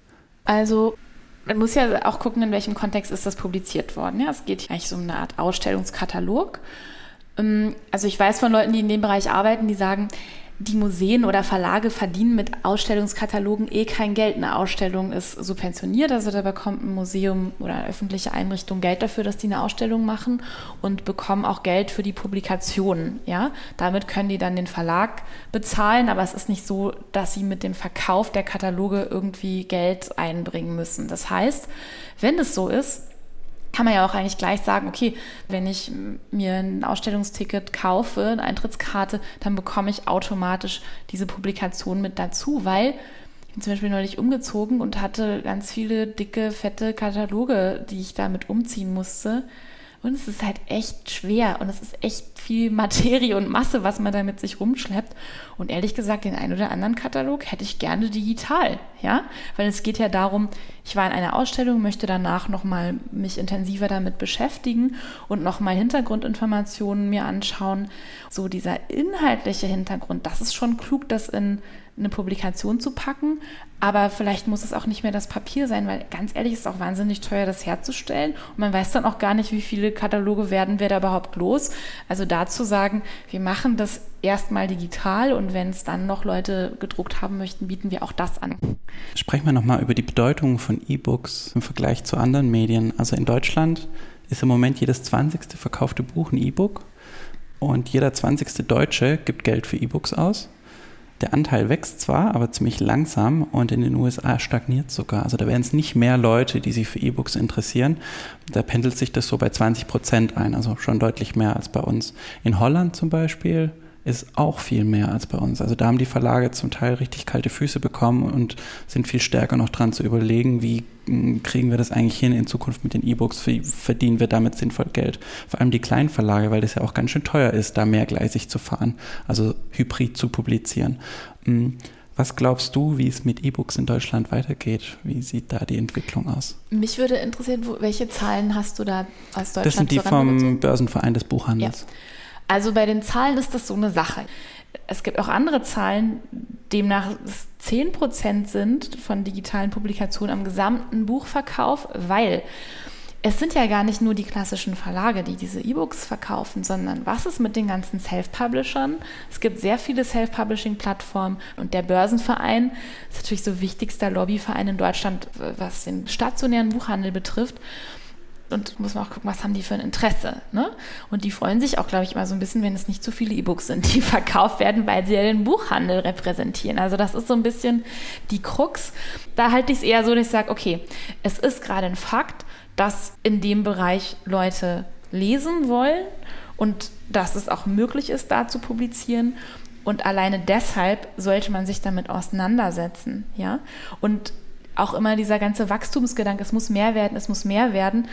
A: Also man muss ja auch gucken, in welchem Kontext ist das publiziert worden. Ja, es geht eigentlich so um eine Art Ausstellungskatalog. Ähm, also ich weiß von Leuten, die in dem Bereich arbeiten, die sagen, die Museen oder Verlage verdienen mit Ausstellungskatalogen eh kein Geld. Eine Ausstellung ist subventioniert, also da bekommt ein Museum oder eine öffentliche Einrichtung Geld dafür, dass die eine Ausstellung machen und bekommen auch Geld für die Publikationen. Ja? Damit können die dann den Verlag bezahlen, aber es ist nicht so, dass sie mit dem Verkauf der Kataloge irgendwie Geld einbringen müssen. Das heißt, wenn es so ist, kann man ja auch eigentlich gleich sagen, okay, wenn ich mir ein Ausstellungsticket kaufe, eine Eintrittskarte, dann bekomme ich automatisch diese Publikation mit dazu, weil ich bin zum Beispiel neulich umgezogen und hatte ganz viele dicke, fette Kataloge, die ich damit umziehen musste. Und es ist halt echt schwer und es ist echt viel Materie und Masse, was man da mit sich rumschleppt. Und ehrlich gesagt, den einen oder anderen Katalog hätte ich gerne digital, ja? Weil es geht ja darum, ich war in einer Ausstellung, möchte danach nochmal mich intensiver damit beschäftigen und nochmal Hintergrundinformationen mir anschauen. So dieser inhaltliche Hintergrund, das ist schon klug, das in eine Publikation zu packen. Aber vielleicht muss es auch nicht mehr das Papier sein, weil ganz ehrlich ist es auch wahnsinnig teuer, das herzustellen. Und man weiß dann auch gar nicht, wie viele Kataloge werden wir da überhaupt los. Also dazu sagen, wir machen das erstmal digital und wenn es dann noch Leute gedruckt haben möchten, bieten wir auch das an.
C: Sprechen wir nochmal über die Bedeutung von E-Books im Vergleich zu anderen Medien. Also in Deutschland ist im Moment jedes 20. verkaufte Buch ein E-Book und jeder 20. Deutsche gibt Geld für E-Books aus. Der Anteil wächst zwar, aber ziemlich langsam und in den USA stagniert sogar. Also da werden es nicht mehr Leute, die sich für E-Books interessieren. Da pendelt sich das so bei 20 Prozent ein, also schon deutlich mehr als bei uns. In Holland zum Beispiel ist auch viel mehr als bei uns. Also da haben die Verlage zum Teil richtig kalte Füße bekommen und sind viel stärker noch dran zu überlegen, wie hm, kriegen wir das eigentlich hin in Zukunft mit den E-Books, wie verdienen wir damit sinnvoll Geld. Vor allem die kleinen Verlage, weil das ja auch ganz schön teuer ist, da mehrgleisig zu fahren, also hybrid zu publizieren. Hm, was glaubst du, wie es mit E-Books in Deutschland weitergeht? Wie sieht da die Entwicklung aus?
A: Mich würde interessieren, welche Zahlen hast du da aus Deutschland?
C: Das sind die vom Börsenverein des Buchhandels.
A: Ja. Also bei den Zahlen ist das so eine Sache. Es gibt auch andere Zahlen, demnach es 10 Prozent sind von digitalen Publikationen am gesamten Buchverkauf, weil es sind ja gar nicht nur die klassischen Verlage, die diese E-Books verkaufen, sondern was ist mit den ganzen Self-Publishern? Es gibt sehr viele Self-Publishing-Plattformen und der Börsenverein ist natürlich so wichtigster Lobbyverein in Deutschland, was den stationären Buchhandel betrifft und muss man auch gucken, was haben die für ein Interesse. Ne? Und die freuen sich auch, glaube ich, immer so ein bisschen, wenn es nicht zu viele E-Books sind, die verkauft werden, weil sie ja den Buchhandel repräsentieren. Also das ist so ein bisschen die Krux. Da halte ich es eher so, dass ich sage, okay, es ist gerade ein Fakt, dass in dem Bereich Leute lesen wollen und dass es auch möglich ist, da zu publizieren. Und alleine deshalb sollte man sich damit auseinandersetzen. Ja? Und auch immer dieser ganze Wachstumsgedanke, es muss mehr werden, es muss mehr werden,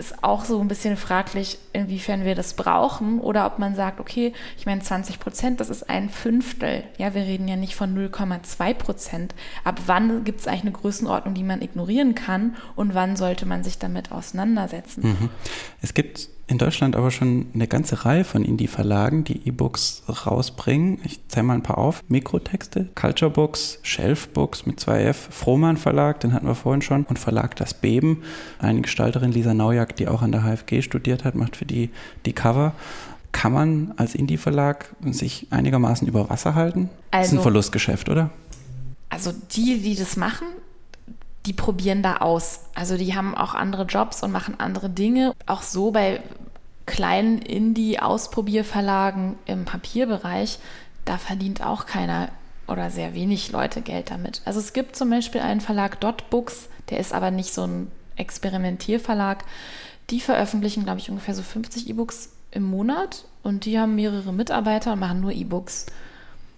A: ist auch so ein bisschen fraglich, inwiefern wir das brauchen oder ob man sagt, okay, ich meine 20 Prozent, das ist ein Fünftel. Ja, wir reden ja nicht von 0,2 Prozent. Ab wann gibt es eigentlich eine Größenordnung, die man ignorieren kann und wann sollte man sich damit auseinandersetzen?
C: Mhm. Es gibt in Deutschland aber schon eine ganze Reihe von Indie-Verlagen, die E-Books rausbringen. Ich zähle mal ein paar auf. Mikrotexte, Culture Books, Shelf Books mit 2F, Frohmann Verlag, den hatten wir vorhin schon, und Verlag Das Beben. Eine Gestalterin, Lisa Naujak, die auch an der HFG studiert hat, macht für die die Cover. Kann man als Indie-Verlag sich einigermaßen über Wasser halten? Also, das ist ein also Verlustgeschäft, oder?
A: Also die, die das machen, die probieren da aus. Also die haben auch andere Jobs und machen andere Dinge. Auch so bei kleinen Indie-Ausprobierverlagen im Papierbereich, da verdient auch keiner oder sehr wenig Leute Geld damit. Also es gibt zum Beispiel einen Verlag Dotbooks, der ist aber nicht so ein Experimentierverlag. Die veröffentlichen, glaube ich, ungefähr so 50 E-Books im Monat und die haben mehrere Mitarbeiter und machen nur E-Books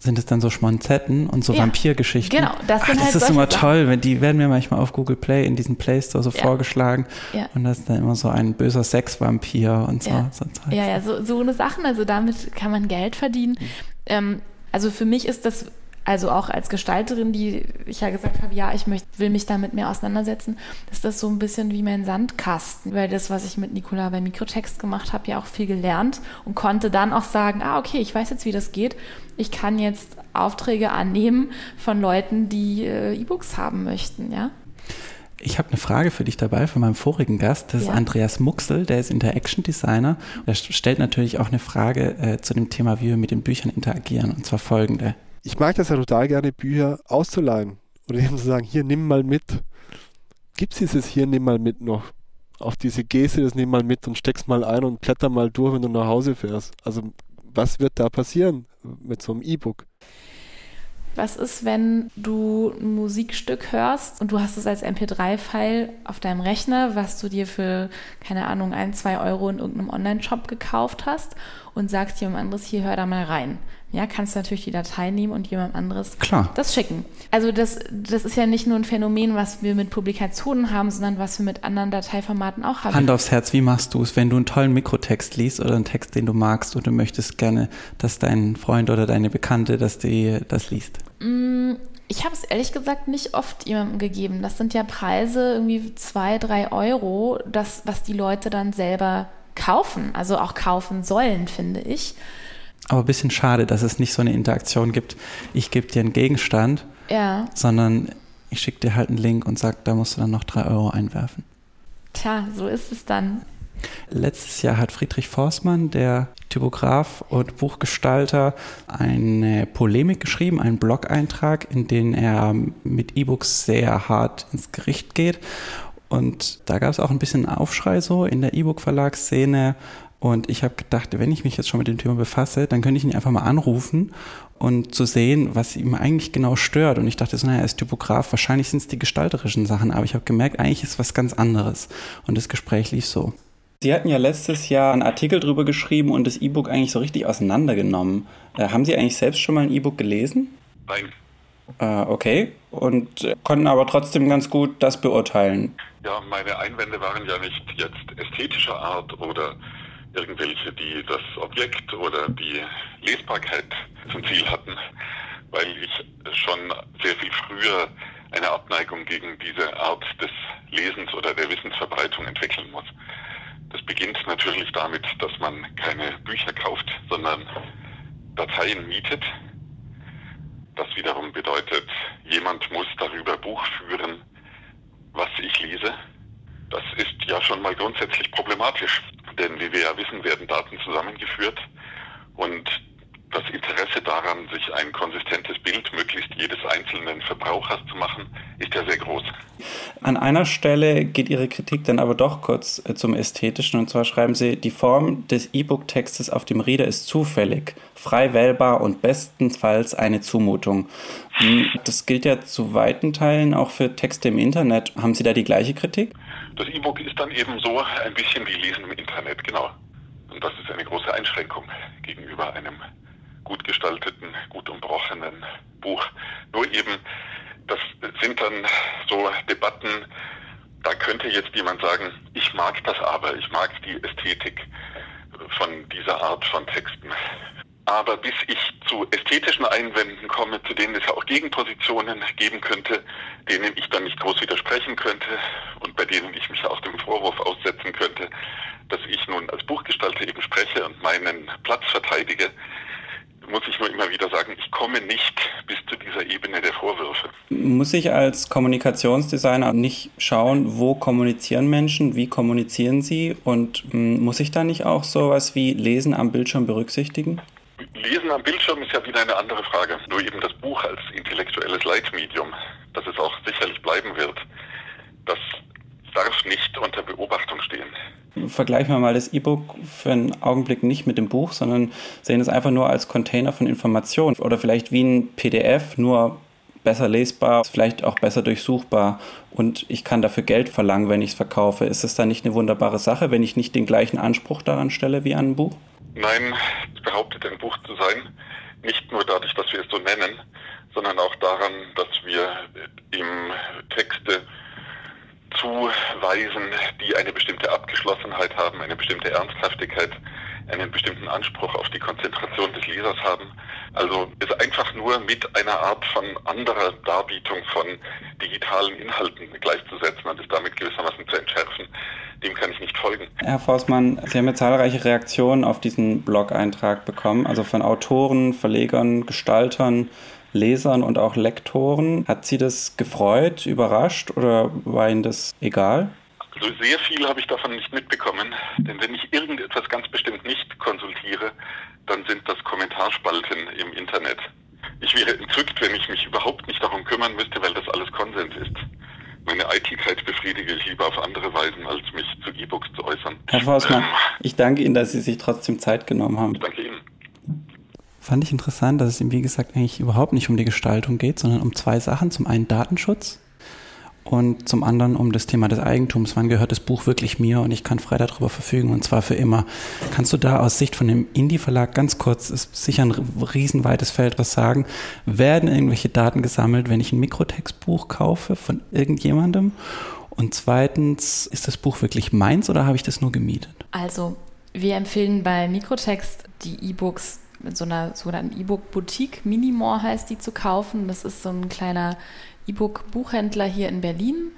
C: sind es dann so Schmonzetten und so ja, Vampirgeschichten.
A: Genau,
C: das sind Ach, halt Das ist immer Sachen. toll, wenn die werden mir manchmal auf Google Play in diesem Play Store so ja. vorgeschlagen ja. und das ist dann immer so ein böser Sexvampir und so.
A: Ja,
C: so,
A: ja, ja, so, so eine Sachen, also damit kann man Geld verdienen. Mhm. Ähm, also für mich ist das also auch als Gestalterin, die ich ja gesagt habe, ja, ich möchte, will mich damit mehr auseinandersetzen, ist das so ein bisschen wie mein Sandkasten. Weil das, was ich mit Nicola bei Mikrotext gemacht habe, ja auch viel gelernt und konnte dann auch sagen, ah, okay, ich weiß jetzt, wie das geht. Ich kann jetzt Aufträge annehmen von Leuten, die äh, E-Books haben möchten, ja.
C: Ich habe eine Frage für dich dabei von meinem vorigen Gast. Das ja. ist Andreas Muxel, der ist Interaction Designer. Er stellt natürlich auch eine Frage äh, zu dem Thema, wie wir mit den Büchern interagieren. Und zwar folgende
E: ich mag das ja total gerne, Bücher auszuleihen. Oder eben zu sagen, hier, nimm mal mit. Gibt es dieses hier, nimm mal mit noch? Auf diese Geste, das nimm mal mit und steck's mal ein und blätter mal durch, wenn du nach Hause fährst. Also, was wird da passieren mit so einem E-Book?
A: Was ist, wenn du ein Musikstück hörst und du hast es als MP3-File auf deinem Rechner, was du dir für, keine Ahnung, ein, zwei Euro in irgendeinem Online-Shop gekauft hast und sagst jemand anderes, hier hör da mal rein ja, kannst du natürlich die Datei nehmen und jemand anderes
C: Klar.
A: das schicken. Also das, das ist ja nicht nur ein Phänomen, was wir mit Publikationen haben, sondern was wir mit anderen Dateiformaten auch haben.
C: Hand aufs Herz, wie machst du es, wenn du einen tollen Mikrotext liest oder einen Text, den du magst und du möchtest gerne, dass dein Freund oder deine Bekannte, dass die das liest?
A: Mm, ich habe es ehrlich gesagt nicht oft jemandem gegeben. Das sind ja Preise, irgendwie zwei, drei Euro, das, was die Leute dann selber kaufen, also auch kaufen sollen, finde ich.
C: Aber ein bisschen schade, dass es nicht so eine Interaktion gibt. Ich gebe dir einen Gegenstand,
A: ja.
C: sondern ich schicke dir halt einen Link und sage, da musst du dann noch drei Euro einwerfen.
A: Tja, so ist es dann.
C: Letztes Jahr hat Friedrich Forstmann, der Typograf und Buchgestalter, eine Polemik geschrieben, einen Blog-Eintrag, in dem er mit E-Books sehr hart ins Gericht geht. Und da gab es auch ein bisschen Aufschrei so in der E-Book-Verlagsszene, Und ich habe gedacht, wenn ich mich jetzt schon mit dem Thema befasse, dann könnte ich ihn einfach mal anrufen und zu sehen, was ihm eigentlich genau stört. Und ich dachte so, naja, er ist Typograf, wahrscheinlich sind es die gestalterischen Sachen, aber ich habe gemerkt, eigentlich ist was ganz anderes. Und das Gespräch lief so. Sie hatten ja letztes Jahr einen Artikel drüber geschrieben und das E-Book eigentlich so richtig auseinandergenommen. Äh, haben Sie eigentlich selbst schon mal ein E-Book gelesen?
F: Nein.
C: Äh, okay. Und konnten aber trotzdem ganz gut das beurteilen.
F: Ja, meine Einwände waren ja nicht jetzt ästhetischer Art oder irgendwelche, die das Objekt oder die Lesbarkeit zum Ziel hatten, weil ich schon sehr viel früher eine Abneigung gegen diese Art des Lesens oder der Wissensverbreitung entwickeln muss. Das beginnt natürlich damit, dass man keine Bücher kauft, sondern Dateien mietet. Das wiederum bedeutet, jemand muss darüber Buch führen, was ich lese. Das ist ja schon mal grundsätzlich problematisch. Denn wie wir ja wissen, werden Daten zusammengeführt und das Interesse daran, sich ein konsistentes Bild möglichst jedes einzelnen Verbrauchers zu machen, ist ja sehr groß.
C: An einer Stelle geht Ihre Kritik dann aber doch kurz äh, zum Ästhetischen. Und zwar schreiben Sie, die Form des E-Book-Textes auf dem Reader ist zufällig, frei wählbar und bestenfalls eine Zumutung. Hm, das gilt ja zu weiten Teilen auch für Texte im Internet. Haben Sie da die gleiche Kritik?
F: Das E-Book ist dann eben so ein bisschen wie Lesen im Internet, genau. Und das ist eine große Einschränkung gegenüber einem gut gestalteten, gut umbrochenen Buch. Nur eben, das sind dann so Debatten, da könnte jetzt jemand sagen, ich mag das aber, ich mag die Ästhetik von dieser Art von Texten. Aber bis ich zu ästhetischen Einwänden komme, zu denen es ja auch Gegenpositionen geben könnte, denen ich dann nicht groß widersprechen könnte und bei denen ich mich auch dem Vorwurf aussetzen könnte, dass ich nun als Buchgestalter eben spreche und meinen Platz verteidige, muss ich nur immer wieder sagen, ich komme nicht bis zu dieser Ebene der Vorwürfe.
C: Muss ich als Kommunikationsdesigner nicht schauen, wo kommunizieren Menschen, wie kommunizieren sie und hm, muss ich da nicht auch sowas wie Lesen am Bildschirm berücksichtigen?
F: Lesen am Bildschirm ist ja wieder eine andere Frage. Nur eben das Buch als intellektuelles Leitmedium, das es auch sicherlich bleiben wird, das darf nicht unter Beobachtung stehen.
C: Vergleichen wir mal das E-Book für einen Augenblick nicht mit dem Buch, sondern sehen es einfach nur als Container von Informationen oder vielleicht wie ein PDF, nur besser lesbar, vielleicht auch besser durchsuchbar und ich kann dafür Geld verlangen, wenn ich es verkaufe. Ist es dann nicht eine wunderbare Sache, wenn ich nicht den gleichen Anspruch daran stelle wie an ein Buch?
F: Nein, behauptet ein Buch zu sein. Nicht nur dadurch, dass wir es so nennen, sondern auch daran, dass wir im Texte zuweisen, die eine bestimmte Abgeschlossenheit haben, eine bestimmte Ernsthaftigkeit, einen bestimmten Anspruch auf die Konzentration des Lesers haben. Also es einfach nur mit einer Art von anderer Darbietung von digitalen Inhalten gleichzusetzen und es damit gewissermaßen zu entschärfen, dem kann ich nicht folgen.
C: Herr Forstmann, Sie haben ja zahlreiche Reaktionen auf diesen Blog-Eintrag bekommen, also von Autoren, Verlegern, Gestaltern, Lesern und auch Lektoren. Hat Sie das gefreut, überrascht oder war Ihnen das egal?
F: Also sehr viel habe ich davon nicht mitbekommen, denn wenn ich irgendetwas ganz bestimmt nicht konsultiere, dann sind das Kommentarspalten im Internet. Ich wäre entzückt, wenn ich mich überhaupt nicht darum kümmern müsste, weil das alles Konsens ist. Meine Eitelkeit befriedige ich lieber auf andere Weisen, als mich zu E-Books zu äußern.
C: Herr Forstmann, ich danke Ihnen, dass Sie sich trotzdem Zeit genommen haben.
F: Ich danke Ihnen.
C: Fand ich interessant, dass es ihm, wie gesagt, eigentlich überhaupt nicht um die Gestaltung geht, sondern um zwei Sachen. Zum einen Datenschutz und zum anderen um das Thema des Eigentums. Wann gehört das Buch wirklich mir und ich kann frei darüber verfügen und zwar für immer. Kannst du da aus Sicht von dem Indie-Verlag ganz kurz, ist sicher ein riesenweites Feld, was sagen? Werden irgendwelche Daten gesammelt, wenn ich ein Mikrotextbuch kaufe von irgendjemandem? Und zweitens, ist das Buch wirklich meins oder habe ich das nur gemietet?
A: Also, wir empfehlen bei Mikrotext die E-Books mit so einer sogenannten E-Book-Boutique, Minimore heißt die, zu kaufen. Das ist so ein kleiner E-Book-Buchhändler hier in Berlin,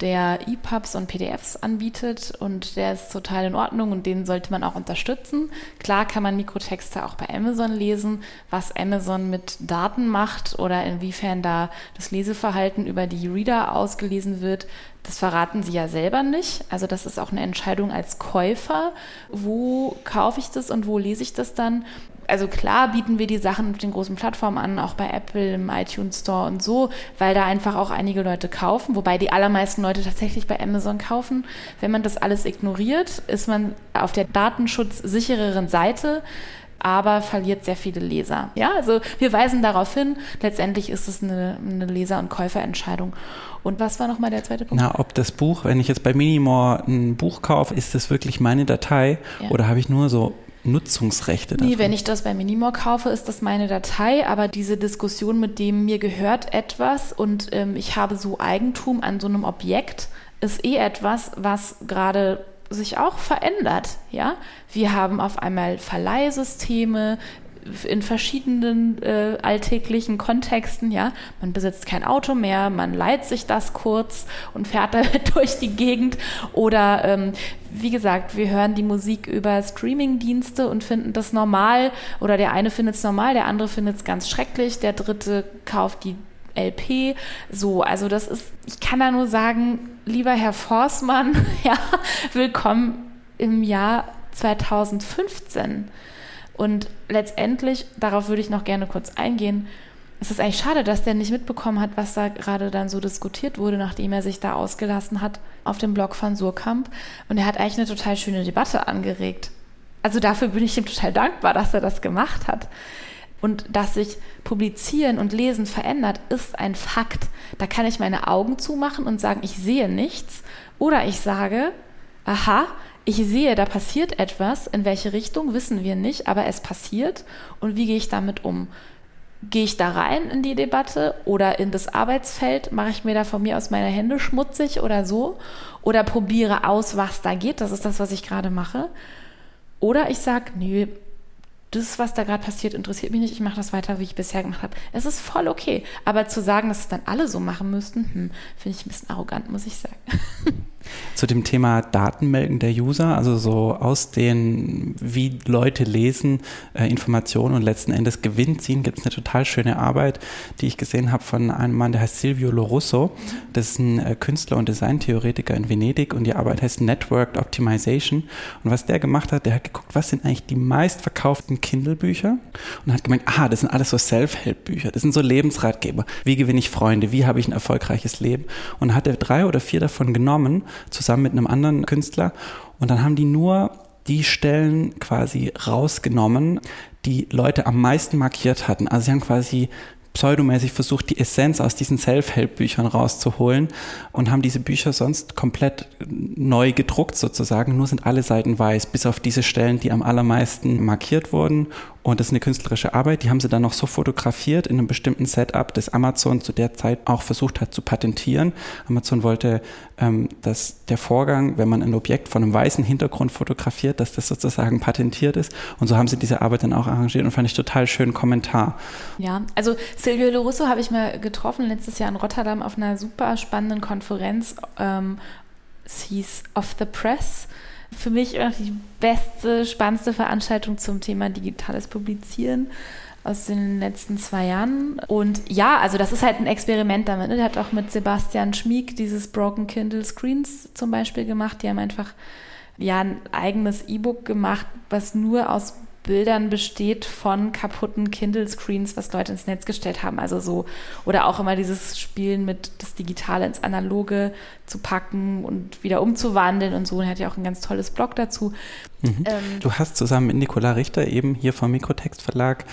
A: der EPUBs und PDFs anbietet und der ist total in Ordnung und den sollte man auch unterstützen. Klar kann man Mikrotexte auch bei Amazon lesen, was Amazon mit Daten macht oder inwiefern da das Leseverhalten über die Reader ausgelesen wird. Das verraten sie ja selber nicht. Also das ist auch eine Entscheidung als Käufer. Wo kaufe ich das und wo lese ich das dann? Also klar bieten wir die Sachen auf den großen Plattformen an, auch bei Apple, im iTunes Store und so, weil da einfach auch einige Leute kaufen, wobei die allermeisten Leute tatsächlich bei Amazon kaufen. Wenn man das alles ignoriert, ist man auf der datenschutzsichereren Seite aber verliert sehr viele Leser. Ja, also wir weisen darauf hin, letztendlich ist es eine, eine Leser- und Käuferentscheidung. Und was war nochmal der zweite Punkt?
C: Na, ob das Buch, wenn ich jetzt bei Minimore ein Buch kaufe, ist das wirklich meine Datei ja. oder habe ich nur so Nutzungsrechte
A: davon? Nee, wenn ich das bei Minimore kaufe, ist das meine Datei, aber diese Diskussion mit dem mir gehört etwas und ähm, ich habe so Eigentum an so einem Objekt, ist eh etwas, was gerade sich auch verändert. Ja? Wir haben auf einmal Verleihsysteme in verschiedenen äh, alltäglichen Kontexten. Ja? Man besitzt kein Auto mehr, man leiht sich das kurz und fährt damit durch die Gegend. Oder ähm, wie gesagt, wir hören die Musik über Streamingdienste und finden das normal. Oder der eine findet es normal, der andere findet es ganz schrecklich, der dritte kauft die LP. So, also das ist, ich kann da nur sagen, lieber Herr Forstmann, ja, willkommen im Jahr 2015. Und letztendlich, darauf würde ich noch gerne kurz eingehen, es ist eigentlich schade, dass der nicht mitbekommen hat, was da gerade dann so diskutiert wurde, nachdem er sich da ausgelassen hat auf dem Blog von Surkamp. Und er hat eigentlich eine total schöne Debatte angeregt. Also dafür bin ich ihm total dankbar, dass er das gemacht hat. Und dass sich Publizieren und Lesen verändert, ist ein Fakt. Da kann ich meine Augen zumachen und sagen, ich sehe nichts. Oder ich sage, aha, ich sehe, da passiert etwas. In welche Richtung wissen wir nicht, aber es passiert. Und wie gehe ich damit um? Gehe ich da rein in die Debatte oder in das Arbeitsfeld? Mache ich mir da von mir aus meine Hände schmutzig oder so? Oder probiere aus, was da geht? Das ist das, was ich gerade mache. Oder ich sage, nö, das, was da gerade passiert, interessiert mich nicht, ich mache das weiter, wie ich bisher gemacht habe. Es ist voll okay. Aber zu sagen, dass es dann alle so machen müssten, hm, finde ich ein bisschen arrogant, muss ich sagen.
C: Zu dem Thema Datenmelken der User, also so aus den, wie Leute lesen, äh, Informationen und letzten Endes Gewinn ziehen, gibt es eine total schöne Arbeit, die ich gesehen habe von einem Mann, der heißt Silvio Lorusso. Das ist ein äh, Künstler und Designtheoretiker in Venedig und die Arbeit heißt Networked Optimization. Und was der gemacht hat, der hat geguckt, was sind eigentlich die meistverkauften Kindle-Bücher und hat gemeint, aha, das sind alles so Self-Help-Bücher, das sind so Lebensratgeber. Wie gewinne ich Freunde? Wie habe ich ein erfolgreiches Leben? Und hat er drei oder vier davon genommen zusammen mit einem anderen Künstler. Und dann haben die nur die Stellen quasi rausgenommen, die Leute am meisten markiert hatten. Also sie haben quasi pseudomäßig versucht, die Essenz aus diesen Self-Help-Büchern rauszuholen und haben diese Bücher sonst komplett neu gedruckt sozusagen. Nur sind alle Seiten weiß, bis auf diese Stellen, die am allermeisten markiert wurden und das ist eine künstlerische Arbeit, die haben sie dann noch so fotografiert in einem bestimmten Setup, das Amazon zu der Zeit auch versucht hat zu patentieren. Amazon wollte, ähm, dass der Vorgang, wenn man ein Objekt von einem weißen Hintergrund fotografiert, dass das sozusagen patentiert ist. Und so haben sie diese Arbeit dann auch arrangiert und fand ich total schönen Kommentar.
A: Ja, also Silvio Lorusso habe ich mal getroffen letztes Jahr in Rotterdam auf einer super spannenden Konferenz. Ähm, es hieß Off the Press für mich die beste, spannendste Veranstaltung zum Thema digitales Publizieren aus den letzten zwei Jahren. Und ja, also das ist halt ein Experiment damit. Ne? Der hat auch mit Sebastian Schmieg dieses Broken Kindle Screens zum Beispiel gemacht. Die haben einfach ja ein eigenes E-Book gemacht, was nur aus Bildern besteht von kaputten Kindle-Screens, was Leute ins Netz gestellt haben. Also so, oder auch immer dieses Spielen mit das Digitale ins Analoge zu packen und wieder umzuwandeln und so. Und er hat ja auch ein ganz tolles Blog dazu.
C: Mhm. Ähm, du hast zusammen mit Nicola Richter eben hier vom Mikrotext Verlag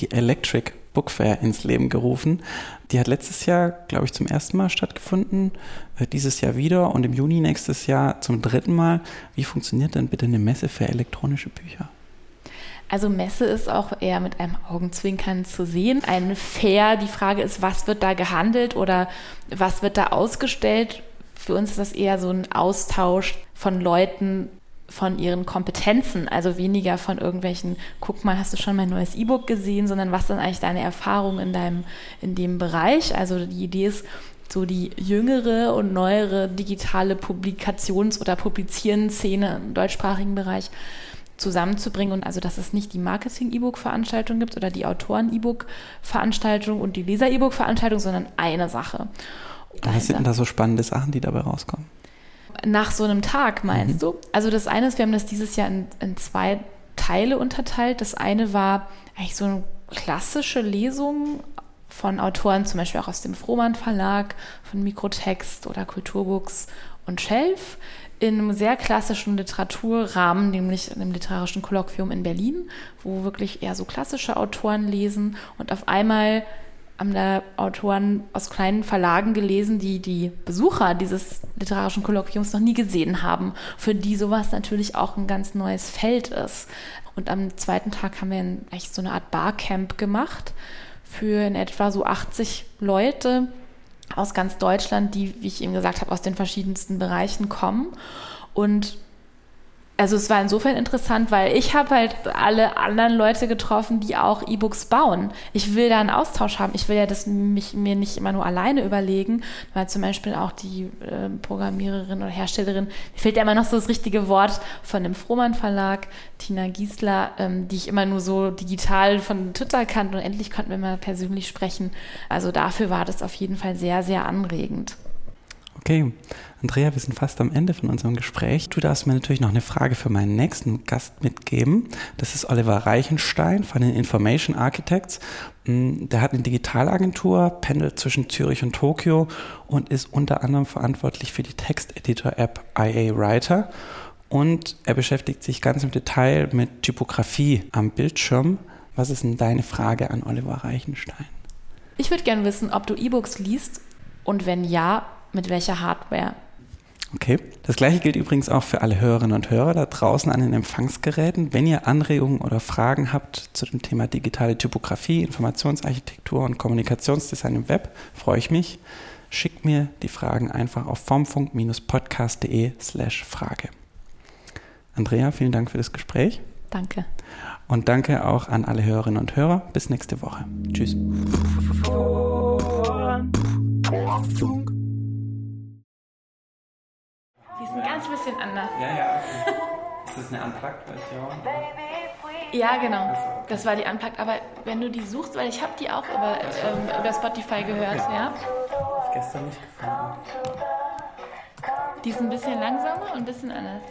C: die Electric Book Fair ins Leben gerufen. Die hat letztes Jahr, glaube ich, zum ersten Mal stattgefunden, äh, dieses Jahr wieder und im Juni nächstes Jahr zum dritten Mal. Wie funktioniert denn bitte eine Messe für elektronische Bücher?
A: Also Messe ist auch eher mit einem Augenzwinkern zu sehen. Ein Fair, die Frage ist, was wird da gehandelt oder was wird da ausgestellt? Für uns ist das eher so ein Austausch von Leuten, von ihren Kompetenzen, also weniger von irgendwelchen, guck mal, hast du schon mein neues E-Book gesehen, sondern was sind eigentlich deine Erfahrungen in deinem, in dem Bereich? Also die Idee ist, so die jüngere und neuere digitale Publikations- oder Publizieren-Szene im deutschsprachigen Bereich zusammenzubringen und also, dass es nicht die Marketing-E-Book-Veranstaltung gibt oder die Autoren-E-Book-Veranstaltung und die Leser-E-Book-Veranstaltung, sondern eine Sache.
C: Was sind denn da so spannende Sachen, die dabei rauskommen?
A: Nach so einem Tag, meinst mhm. du? Also das eine ist, wir haben das dieses Jahr in, in zwei Teile unterteilt. Das eine war eigentlich so eine klassische Lesung von Autoren, zum Beispiel auch aus dem Frohmann Verlag, von Mikrotext oder Kulturbooks und Schelf, in einem sehr klassischen Literaturrahmen, nämlich in einem literarischen Kolloquium in Berlin, wo wirklich eher so klassische Autoren lesen und auf einmal haben da Autoren aus kleinen Verlagen gelesen, die die Besucher dieses literarischen Kolloquiums noch nie gesehen haben, für die sowas natürlich auch ein ganz neues Feld ist. Und am zweiten Tag haben wir eigentlich so eine Art Barcamp gemacht für in etwa so 80 Leute aus ganz Deutschland, die, wie ich eben gesagt habe, aus den verschiedensten Bereichen kommen. Und also es war insofern interessant, weil ich habe halt alle anderen Leute getroffen, die auch E-Books bauen. Ich will da einen Austausch haben. Ich will ja das mich, mir nicht immer nur alleine überlegen, weil zum Beispiel auch die äh, Programmiererin oder Herstellerin, mir fehlt ja immer noch so das richtige Wort von dem Frohmann Verlag, Tina Giesler, ähm, die ich immer nur so digital von Twitter kannte und endlich konnten wir mal persönlich sprechen. Also dafür war das auf jeden Fall sehr, sehr anregend.
C: Okay, Andrea, wir sind fast am Ende von unserem Gespräch. Du darfst mir natürlich noch eine Frage für meinen nächsten Gast mitgeben. Das ist Oliver Reichenstein von den Information Architects. Mm, der hat eine Digitalagentur, pendelt zwischen Zürich und Tokio und ist unter anderem verantwortlich für die Texteditor-App IA Writer. Und er beschäftigt sich ganz im Detail mit Typografie am Bildschirm. Was ist denn deine Frage an Oliver Reichenstein?
A: Ich würde gerne wissen, ob du E-Books liest und wenn ja, mit welcher Hardware.
C: Okay. Das gleiche gilt übrigens auch für alle Hörerinnen und Hörer da draußen an den Empfangsgeräten. Wenn ihr Anregungen oder Fragen habt zu dem Thema digitale Typografie, Informationsarchitektur und Kommunikationsdesign im Web, freue ich mich. Schickt mir die Fragen einfach auf formfunk-podcast.de slash Frage. Andrea, vielen Dank für das Gespräch.
A: Danke.
C: Und danke auch an alle Hörerinnen und Hörer. Bis nächste Woche. Tschüss.
A: Funk. Ein ganz bisschen anders.
C: Ja, ja. Okay. Ist das eine Unplugged-Version?
A: Ja, genau. Das war die Unplugged. Aber wenn du die suchst, weil ich habe die auch über, ähm, über Spotify gehört, okay. ja.
C: Ich gestern nicht gefunden.
A: Die ist ein bisschen langsamer und ein bisschen anders.